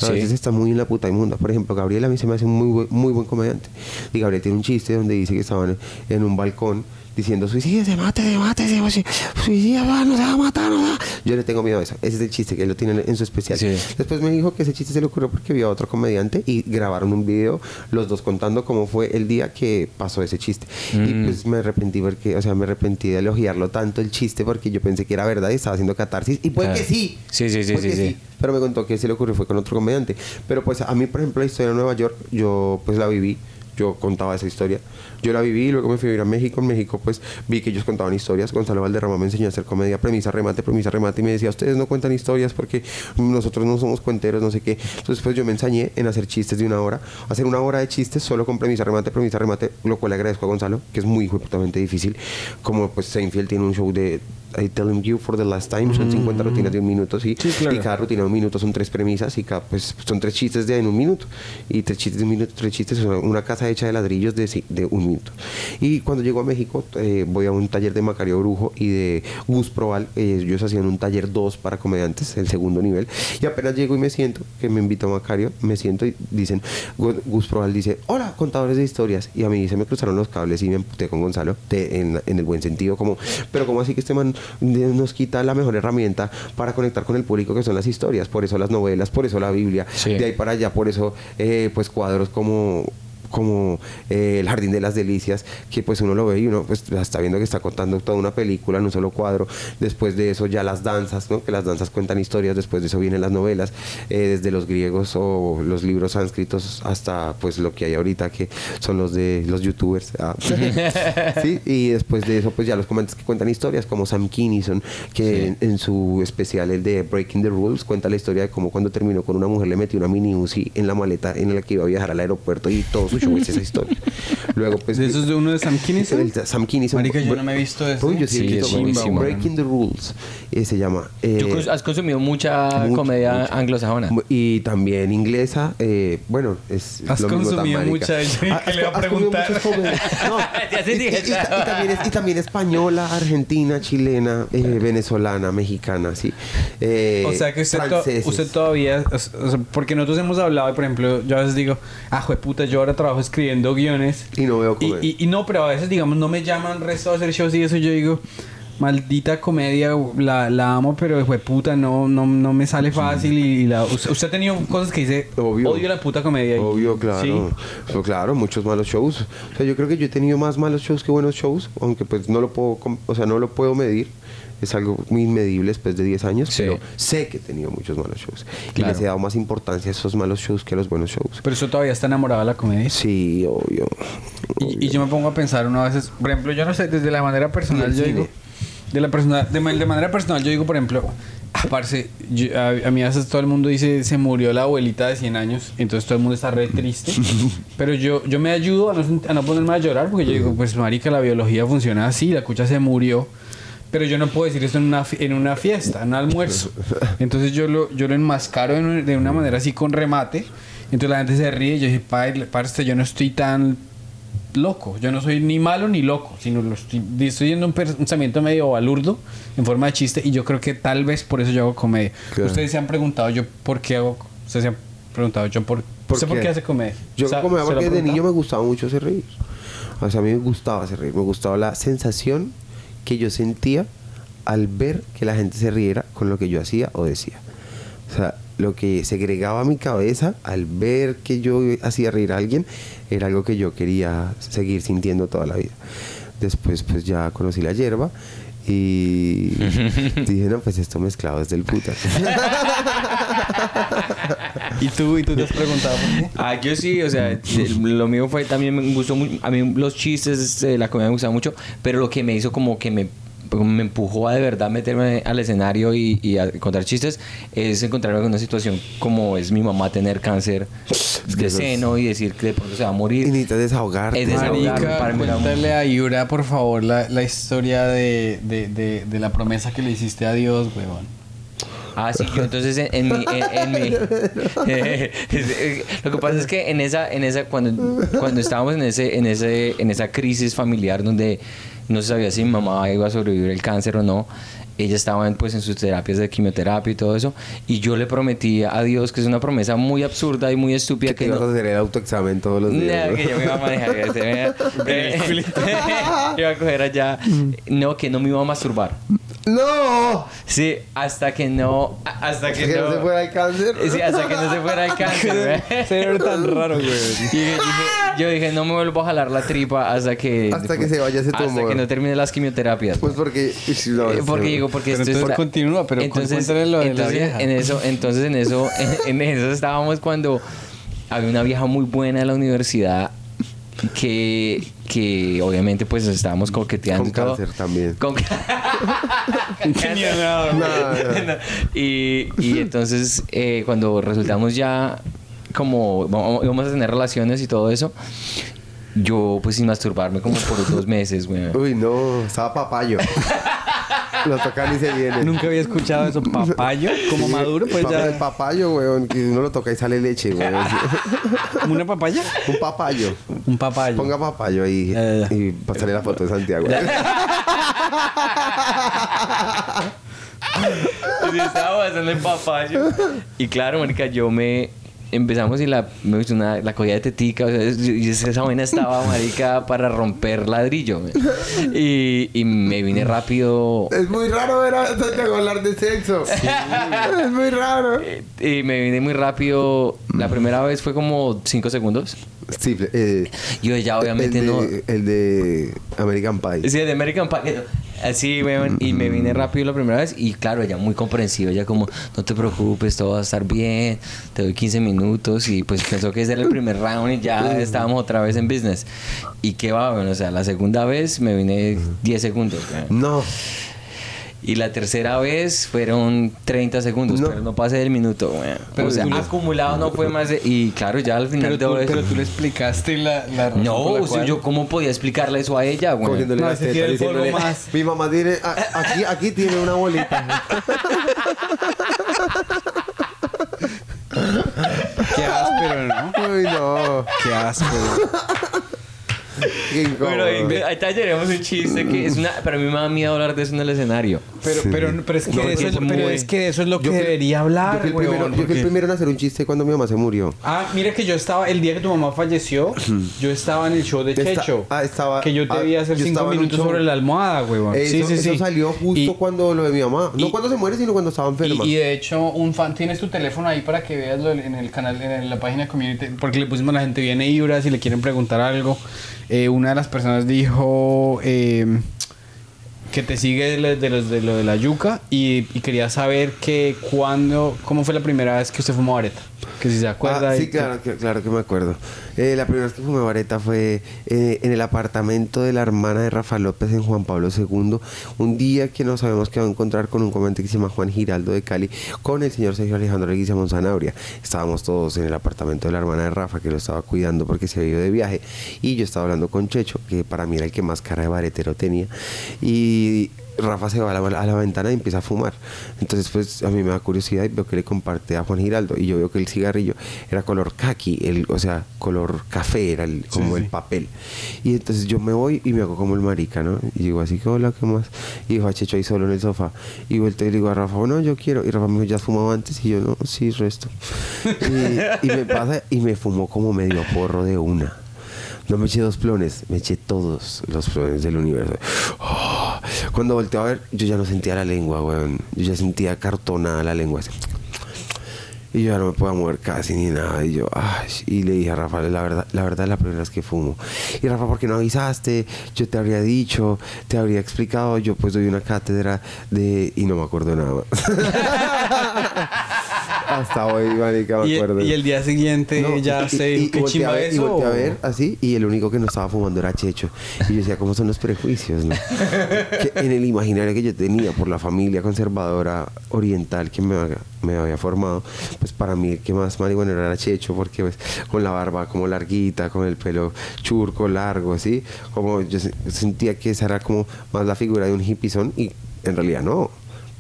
A veces está muy en la puta inmunda. Por ejemplo, Gabriel a mí se me hace un muy, buen- muy buen comediante. Y Gabriel tiene un chiste donde dice que estaban en un balcón diciendo suicídese, mátese, mátese, oye, suicida, va, no se va a matar, no va". Yo le tengo miedo a eso. Ese es el chiste que él lo tiene en su especial. Sí. Después me dijo que ese chiste se le ocurrió porque vio a otro comediante y grabaron un video, los dos contando cómo fue el día que pasó ese chiste. Y Mm. pues me arrepentí porque, o sea, me arrepentí de elogiarlo tanto el chiste porque yo pensé que era verdad y estaba haciendo catarsis. Y puede Claro. que sí. Sí, sí, sí, sí, que sí. pero me contó que se le ocurrió fue con otro comediante. Pero pues a mí, por ejemplo, la historia de Nueva York, yo pues la viví. Yo contaba esa historia. Yo la viví luego me fui a vivir a México. En México, pues vi que ellos contaban historias. Gonzalo Valderrama me enseñó a hacer comedia, premisa, remate, premisa, remate. Y me decía, ustedes no cuentan historias porque nosotros no somos cuenteros, no sé qué. Entonces, pues yo me ensañé en hacer chistes de una hora. Hacer una hora de chistes solo con premisa, remate, premisa, remate. Lo cual le agradezco a Gonzalo, que es muy justamente difícil. Como pues Seinfeld tiene un show de I Telling You for the Last Time. Son 50 rutinas de un minuto, sí. Sí, claro. Y cada rutina de un minuto son tres premisas y cada, pues son tres chistes de en un minuto. Y tres chistes de un minuto, tres chistes, son una casa hecha de ladrillos de, de un minuto. Y cuando llego a México, eh, voy a un taller de Macario Brujo y de Gus Proval. eh, ellos hacían un taller 2 para comediantes, el segundo nivel. Y apenas llego y me siento, que me invitó Macario, me siento y dicen, Gu- Gus Proval dice, hola, contadores de historias. Y a mí se me cruzaron los cables y me emputé con Gonzalo, de- en, en el buen sentido, como, pero como así que este man nos quita la mejor herramienta para conectar con el público que son las historias, por eso las novelas, por eso la Biblia, Sí. de ahí para allá, por eso eh, pues cuadros como como eh, El Jardín de las Delicias, que pues uno lo ve y uno pues está viendo que está contando toda una película en un solo cuadro. Después de eso ya las danzas, ¿no? que las danzas cuentan historias, después de eso vienen las novelas, eh, desde los griegos o los libros sánscritos hasta pues lo que hay ahorita, que son los de los youtubers. ah. [laughs] sí, y después de eso pues ya los comentas que cuentan historias, como Sam Kinison, que en, en su especial, el de Breaking the Rules, cuenta la historia de cómo cuando terminó con una mujer le metió una mini UCI en la maleta en la que iba a viajar al aeropuerto y todo su es esa historia. Luego pues... ¿De esos de uno de Sam Kinison? El Sam Kinison. Marica, yo no me he visto eso. Uy, yo sí, Sí, he visto es buenísimo. Breaking the Rules. eh, se llama. eh, ¿Tú has consumido mucha mucho, comedia mucho. anglosajona? Y también inglesa. eh, bueno, es. Has lo mismo tan consumido marica. mucha, Ah, has le iba a preguntar. No, [laughs] Ya y, dije, y- y- y también es, y también española, argentina, chilena, eh, venezolana, mexicana, sí. Eh, O sea que usted, to- usted todavía, o sea, porque nosotros hemos hablado, y por ejemplo, yo a veces digo, ah, puta, yo ahora trabajo escribiendo guiones. Y no veo Y, comer. y, y no, pero a veces, digamos, no me llaman resto a hacer shows y eso, yo digo, maldita comedia, la, la amo, pero fue puta, no, no, no me sale fácil y, y la... Usted, ha tenido cosas que dice, Obvio. odio la puta comedia. y- Obvio, claro. Sí. Pues claro, muchos malos shows. O sea, yo creo que yo he tenido más malos shows que buenos shows, aunque pues no lo puedo, o sea, no lo puedo medir. Es algo muy inmedible después de 10 años, Sí. pero sé que he tenido muchos malos shows. Y Claro. les he dado más importancia a esos malos shows que a los buenos shows. Pero eso todavía está enamorado de la comedia. Sí, obvio. Y, y yo me pongo a pensar una vez, por ejemplo, yo no sé, desde la manera personal, Y yo cine. digo, de la persona, de, de manera personal, yo digo, por ejemplo, parce, yo- a, a mí a veces todo el mundo dice, se murió la abuelita de 100 años, entonces todo el mundo está re triste, [laughs] pero yo, yo me ayudo a no, a no ponerme a llorar, porque yo digo, pues marica, la biología funciona así, la cucha se murió, pero yo no puedo decir eso en una, en una fiesta, en un almuerzo, entonces yo lo, yo lo enmascaro en un- de una manera así con remate, entonces la gente se ríe, y yo dije, "Pai- parce, yo no estoy tan loco. Yo no soy ni malo ni loco, sino lo estoy, estoy yendo un pensamiento medio balurdo en forma de chiste y yo creo que tal vez por eso yo hago comedia. Claro. Ustedes se han preguntado yo por qué hago... Ustedes se han preguntado yo por... ¿Por ¿Usted por qué? qué hace comedia? Yo O sea, como ¿se lo ha porque de niño me gustaba mucho hacer reír. O sea, a mí me gustaba hacer reír. Me gustaba la sensación que yo sentía al ver que la gente se riera con lo que yo hacía o decía. O sea, lo que segregaba a mi cabeza al ver que yo hacía reír a alguien era algo que yo quería seguir sintiendo toda la vida. Después pues ya conocí la hierba y [laughs] dije, no, pues esto mezclado es del puta. [laughs] ¿Y tú, ¿Y tú te has preguntado por qué? Ah, yo sí, o sea, de- lo mío fue también me gustó mucho, a mí los chistes de la comedia me gustaban mucho, pero lo que me hizo como que me me empujó a de verdad meterme al escenario y, y a contar chistes es encontrarme con una situación como es mi mamá tener cáncer de eso es- seno y decir que de pronto se va a y morir. necesitas desahogarte. Es Marica, para muy- cuéntale a Yura, por favor, la, la historia de, de, de, de la promesa que le hiciste a Dios, huevón. Ah, sí, yo entonces en, en mi... en- en mi- [laughs] lo que pasa es que en esa, en esa cuando, cuando estábamos en, ese, en, ese, en esa crisis familiar donde no se sabía si mi mamá iba a sobrevivir el cáncer o no, ella estaba en, pues, en sus terapias de quimioterapia y todo eso, y yo le prometí a Dios, que es una promesa muy absurda y muy estúpida, que que ibas no, a hacer el autoexamen todos los días. no, que yo me iba a manejar. este, [laughs] [laughs] iba a coger allá. No, que no me iba a masturbar. ¡No! Sí, hasta que no. Hasta que, Que no se fuera el cáncer. Sí, hasta que no se fuera el [laughs] cáncer. ¿ve? Ser tan raro, güey. Y dije- dije- yo dije, no me vuelvo a jalar la tripa hasta que. Hasta que se vaya ese Hasta tumor. que no termine las quimioterapias. Pues porque. no, Eh, porque digo, porque Pero esto entonces está- continúa, pero cuéntale lo de la entonces, vieja. En eso, entonces en eso, en, en eso estábamos cuando había una vieja muy buena en la universidad que, que obviamente pues estábamos coqueteando Con cáncer también. Con [laughs] y, y entonces eh, cuando resultamos ya como vamos- íbamos a tener relaciones y todo eso, yo pues sin masturbarme como por dos meses, güey. Uy, no, estaba papayo. [laughs] Lo tocan y se viene. Nunca había escuchado eso. Papayo, como maduro, pues El ya. papayo, weón, que uno lo toca y sale leche, weón. ¿Como [laughs] una papaya? Un papayo. Un papayo. Ponga papayo ahí Ya, ya, ya. y pasarle la foto de Santiago. [laughs] Sí, estaba haciendo el papayo. Y claro, marica, yo me... Empezamos y la, me gustó una, la cogida de tetica. O sea, y esa vaina estaba, [laughs] marica, para romper ladrillo. Y, y me vine rápido... Es muy raro ver a Santiago hablar de sexo. Es muy raro. Y me vine muy rápido. La primera vez fue como 5 segundos. Sí, eh, Yo ya obviamente el no... de, El de American Pie. Sí, de American Pie. Así, weón. Y me vine rápido la primera vez. Y claro, ella muy comprensiva. Ella como, no te preocupes, todo va a estar bien. Te doy 15 minutos. Y pues pensó que ese era el primer round y ya [laughs] estábamos otra vez en business. Y qué va, bueno, o sea, la segunda vez me vine 10 segundos, weón. No. Y la tercera vez fueron 30 segundos, No. pero no pasé del minuto, weón. Pero o sea, tú le- acumulado no fue más de... Y claro, ya al final Pero tú, eso- pero tú le explicaste la, la razón No, por la o sea, cual- yo cómo podía explicarle eso a ella, weón. Cogiéndole No, tiene tetas, el polvo diciéndole, más. Mi mamá tiene... a- Aquí, aquí tiene una bolita. Qué áspero, ¿no? Uy, no. Qué áspero. Qué. Bueno, ahí, ahí tallaremos un chiste que es una... Pero a mí me da miedo hablar de eso en el escenario. Pero, Sí. pero, pero es que No, eso es, pero es que eso es lo que Yo debería hablar, Yo fui, el primero, yo fui el primero en hacer un chiste cuando mi mamá se murió. Ah, mira que yo estaba, el día que tu mamá falleció, [clears throat] yo estaba en el show de Está- Checho. ah, estaba- que yo te ah, vi hacer cinco minutos sobre la almohada, huevón. Eso, sí, sí, sí. eso salió justo Y- cuando lo de mi mamá. No y- cuando se muere, sino cuando estaba enferma. Y, y de hecho, un fan, tienes tu teléfono ahí para que veas en el canal, en la página community, porque le pusimos a la gente viene Ibra si le quieren preguntar algo. Eh, una de las personas dijo eh, que te sigue de, lo- de lo de la yuca y, quería saber que cuándo, cómo fue la primera vez que usted fumó vareta. Que si se acuerda. Ah, sí, claro, que, claro que me acuerdo. Eh, la primera vez que fumé vareta fue eh, en el apartamento de la hermana de Rafa López en Juan Pablo II. Un día que nos habíamos quedado a encontrar con un comandante que se llama Juan Giraldo de Cali, con el señor Sergio Alejandro Leguizamón Zanabria. Estábamos todos en el apartamento de la hermana de Rafa, que lo estaba cuidando porque se había ido de viaje. Y yo estaba hablando con Checho, que para mí era el que más cara de baretero tenía. Y Rafa se va a la, a la ventana y empieza a fumar. Entonces, pues a mí me da curiosidad y veo que le comparte a Juan Giraldo. Y yo veo que el cigarrillo era color kaki, el, o sea, color café, era el, como el papel. Y entonces yo me voy y me hago como el marica, ¿no? Y digo así que, hola, ¿qué más? Y dijo a Checho ahí solo en el sofá. Y vuelto y le digo a Rafa, no, yo quiero. Y Rafa me dijo, ¿ya has fumado antes? Y yo, no, sí, resto. y, y me pasa y me fumó como medio porro de una. No me eché dos plones, me eché todos los plones del universo. Oh, Cuando volteé a ver, yo ya no sentía la lengua, weón. Yo ya sentía cartonada la lengua. Y yo ya no me podía mover casi ni nada. Y yo, ay, y le dije a Rafa, la verdad, la verdad es la primera vez que fumo. Y Rafa, ¿por qué no avisaste? Yo te habría dicho, te habría explicado. Yo pues doy una cátedra de... Y no me acuerdo nada más. [laughs] Hasta hoy, marica, me y, acuerdo. y el día siguiente No, ya y- y qué chimba eso. Y volteé a ver así, y el único que no estaba fumando era Checho. Y yo decía, ¿cómo son los prejuicios, no? [laughs] que en el imaginario que yo tenía por la familia conservadora oriental que me, había- me había formado, pues para mí que más marihuana era Checho, porque pues con la barba como larguita, con el pelo churco, largo, así, como yo se- sentía que esa era como más la figura de un hippizón, y en realidad no.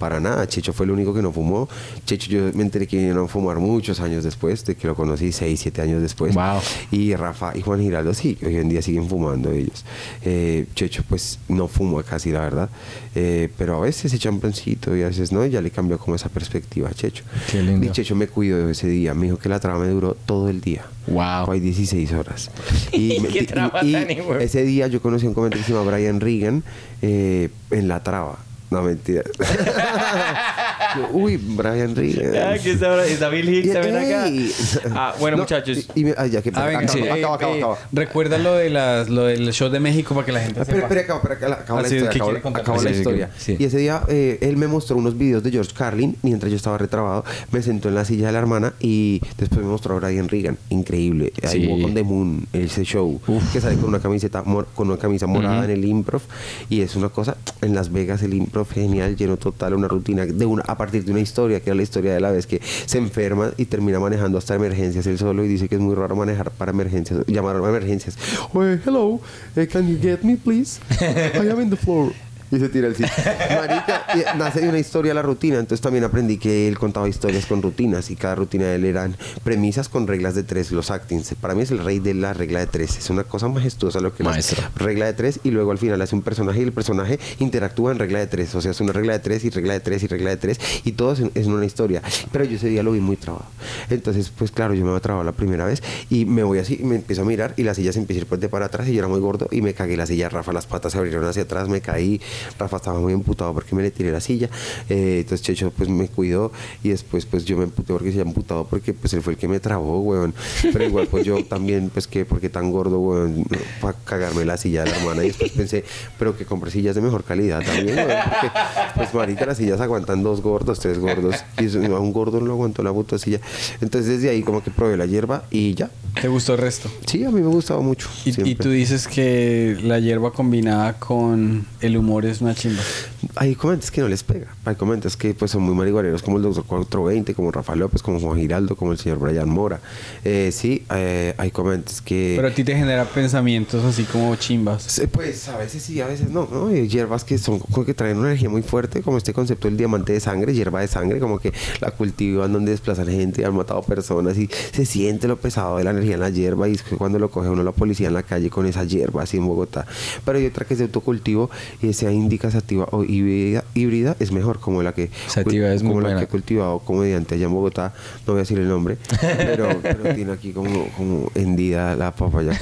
Para nada, Checho fue el único que no fumó. Checho yo me enteré que vinieron a fumar muchos años después, de que lo conocí, 6, 7 años después. Wow. Y Rafa y Juan Giraldo sí, hoy en día siguen fumando ellos. Eh, Checho pues no fuma casi, la verdad. Eh, pero a veces echa un plancito y a veces no, y ya le cambió como esa perspectiva a Checho. Qué lindo. Y Checho me cuidó ese día, me dijo que la traba me duró todo el día. Wow. Fue 16 horas. [laughs] Y, me- Qué y- traba y tan hijo de- ese día yo conocí a un llama Brian Regan eh, en la traba. No, mentira. [laughs] Yo, Uy, Brian Regan. Ah, que Hicks Y- también acá. ey. Ah, bueno, No, muchachos. Y, y me- ah, ya que Ah, venga, acaba, sí, acaba, eh, acaba, eh, acaba. Recuerda lo, de las, lo del show de México para que la gente Espera, sepa. espera, acabo, espera, acabo, acabo Ah, la sí, historia. ¿qué acabo- quiere contar? acabo la sí, historia. sí. Y ese día eh, él me mostró unos videos de George Carlin mientras yo estaba retrabado. Me sentó en la silla de la hermana y después me mostró a Brian Regan. Increíble. Ahí Sí. Walk on the Moon, ese show que sale con una camiseta mor- con una camisa morada en el improv y es una cosa en Las Vegas el improv genial, lleno total, una rutina de una partir de una historia que era la historia de la vez que se enferma y termina manejando hasta emergencias él solo y dice que es muy raro manejar para emergencias, llamar a emergencias. Oye, hello, eh, can you get me please? I am in the floor. Y se tira el sitio. [laughs] Marica, y nace de una historia la rutina. Entonces también aprendí que él contaba historias con rutinas y cada rutina de él eran premisas con reglas de tres. Los actings. Para mí es el rey de la regla de tres. Es una cosa majestuosa lo que. Maestro. Regla de tres y luego al final hace un personaje y el personaje interactúa en regla de tres. O sea, es una regla de tres y regla de tres y regla de tres y todo es, es una historia. Pero yo ese día lo vi muy trabado. Entonces, pues claro, yo me había trabado la primera vez y me voy así y me empiezo a mirar y la silla se empieza a ir pues, de para atrás y yo era muy gordo y me cagué la silla. Rafa, las patas se abrieron hacia atrás, me caí. Rafa estaba muy emputado porque me le tiré la silla. Eh, entonces Checho pues me cuidó y después pues yo me emputé porque se había emputado porque pues él fue el que me trabó, weón. Pero igual pues yo también pues que porque tan gordo, weón, para cagarme la silla de la hermana y después pensé, pero que compré sillas de mejor calidad también, weón. Porque pues marica las sillas aguantan dos gordos, tres gordos y eso, a un gordo no lo aguantó la puta silla. Entonces desde ahí como que probé la hierba y ya. ¿Te gustó el resto? Sí, a mí me gustaba mucho. Y, y tú dices que la hierba combinada con el humor es una chimba. Hay comentas que no les pega. Hay comentas que pues son muy marihuaneros como el Doctor 420, como Rafa López, como Juan Giraldo, como el señor Brian Mora. Eh, sí, eh, hay comentas que... Pero a ti te genera pensamientos así como chimbas. Sí, Pues a veces sí, a veces no, ¿no? Hierbas que son como que traen una energía muy fuerte, como este concepto del diamante de sangre, hierba de sangre, como que la cultivan donde desplazan gente, han matado personas y se siente lo pesado de la energía en la hierba y es que cuando lo coge uno la policía en la calle con esa hierba así en Bogotá. Pero hay otra que es de autocultivo y sea indica sativa o híbrida, híbrida es mejor, como la que, Sativa es como muy la buena. que ha cultivado comediante allá en Bogotá, no voy a decir el nombre, pero, pero tiene aquí como, como hendida la papaya,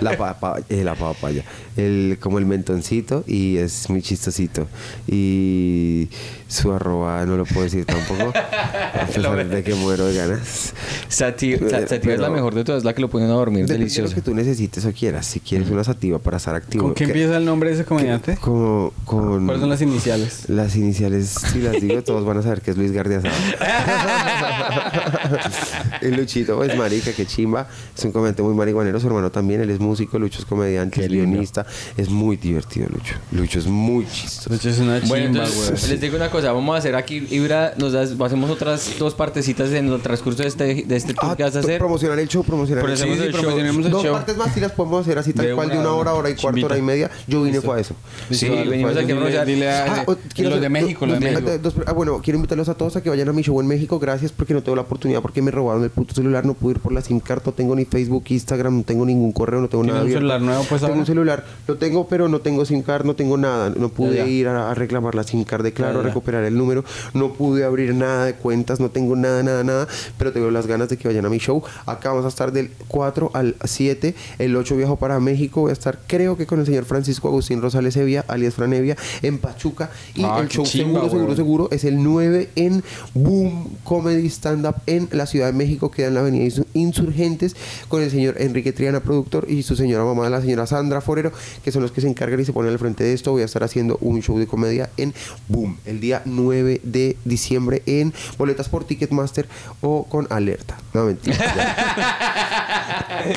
la, papa, eh, la papaya, el, como el mentoncito y es muy chistosito. Y su arroba no lo puedo decir tampoco, [laughs] a pesar de que muero de ganas. Sati- sa- sativa es la mejor de todas, la que lo ponen a dormir, Depende de lo delicioso. que tú necesites o quieras. Si quieres una sativa para estar activo. ¿Con qué que- empieza el nombre de ese comediante? Como con... ¿Cuáles son las iniciales? Las iniciales, si las digo, [laughs] todos van a saber que es Luis Gardiazabal. [laughs] el Luchito es marica, que chimba. Es un comediante muy marihuanero. Su hermano también. Él es músico. Lucho es comediante, Qué es guionista. Es muy divertido, Lucho. Lucho es muy chistoso. Hecho, es una chimba, Bueno, entonces güey. les digo una cosa, vamos a hacer aquí, Ibra, nos das, hacemos otras dos partecitas en el transcurso de este, de este tour Ah, que vas a hacer. promocionar el show, promocionar el show. hacemos el show. promocionemos el Dos show. partes más si las podemos hacer así tal De cual de una, de hora, una. hora y cuarto, hora y media. Yo vine Listo. fue a eso. Sí, venimos aquí a Ah, los de México, los de México. dos- ah, bueno, quiero invitarlos a todos a que vayan a mi show en México. Gracias porque no tengo la oportunidad porque me robaron el puto celular. No pude ir por la SIM card. No tengo ni Facebook, Instagram, no tengo ningún correo, no tengo ¿Tiene nada. un celular nuevo, pues, Tengo un celular. Lo tengo, pero no tengo SIM card, no tengo nada. No pude ir a, reclamar la SIM card de Claro, a ya. Recuperar el número. No pude abrir nada de cuentas, no tengo nada, nada, nada. Pero tengo las ganas de que vayan a mi show. Acá vamos a estar del 4 al 7. El 8 viajo para México. Voy a estar, creo que con el señor Francisco Agustín Rosales Evia, alias Franevia, en Pachuca. Y Ah, el show chimba, seguro, seguro, seguro es el 9 en Boom Comedy Stand Up en la Ciudad de México. Queda en la Avenida Insur- Insurgentes con el señor Enrique Triana, productor, y su señora mamá, la señora Sandra Forero, que son los que se encargan y se ponen al frente de esto. Voy a estar haciendo un show de comedia en Boom el día 9 de diciembre en boletas por Ticketmaster o con alerta. No, mentira. [laughs]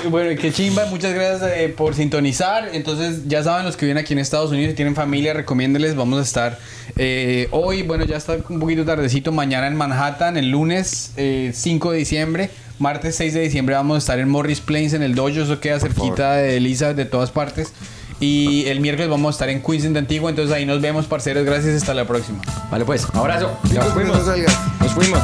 Bueno, qué chimba, muchas gracias eh, por sintonizar. Entonces, ya saben, los que viven aquí en Estados Unidos y tienen familia, recomiéndenles. Vamos a estar eh, hoy, bueno, ya está un poquito tardecito, mañana en Manhattan, el lunes eh, 5 de diciembre. Martes 6 de diciembre vamos a estar en Morris Plains, en el dojo, eso queda cerquita de Elizabeth, de todas partes. Y el miércoles vamos a estar en Queens de Antigua, entonces ahí nos vemos, parceros. Gracias, hasta la próxima. Vale, pues, abrazo. Nos fuimos. Nos fuimos.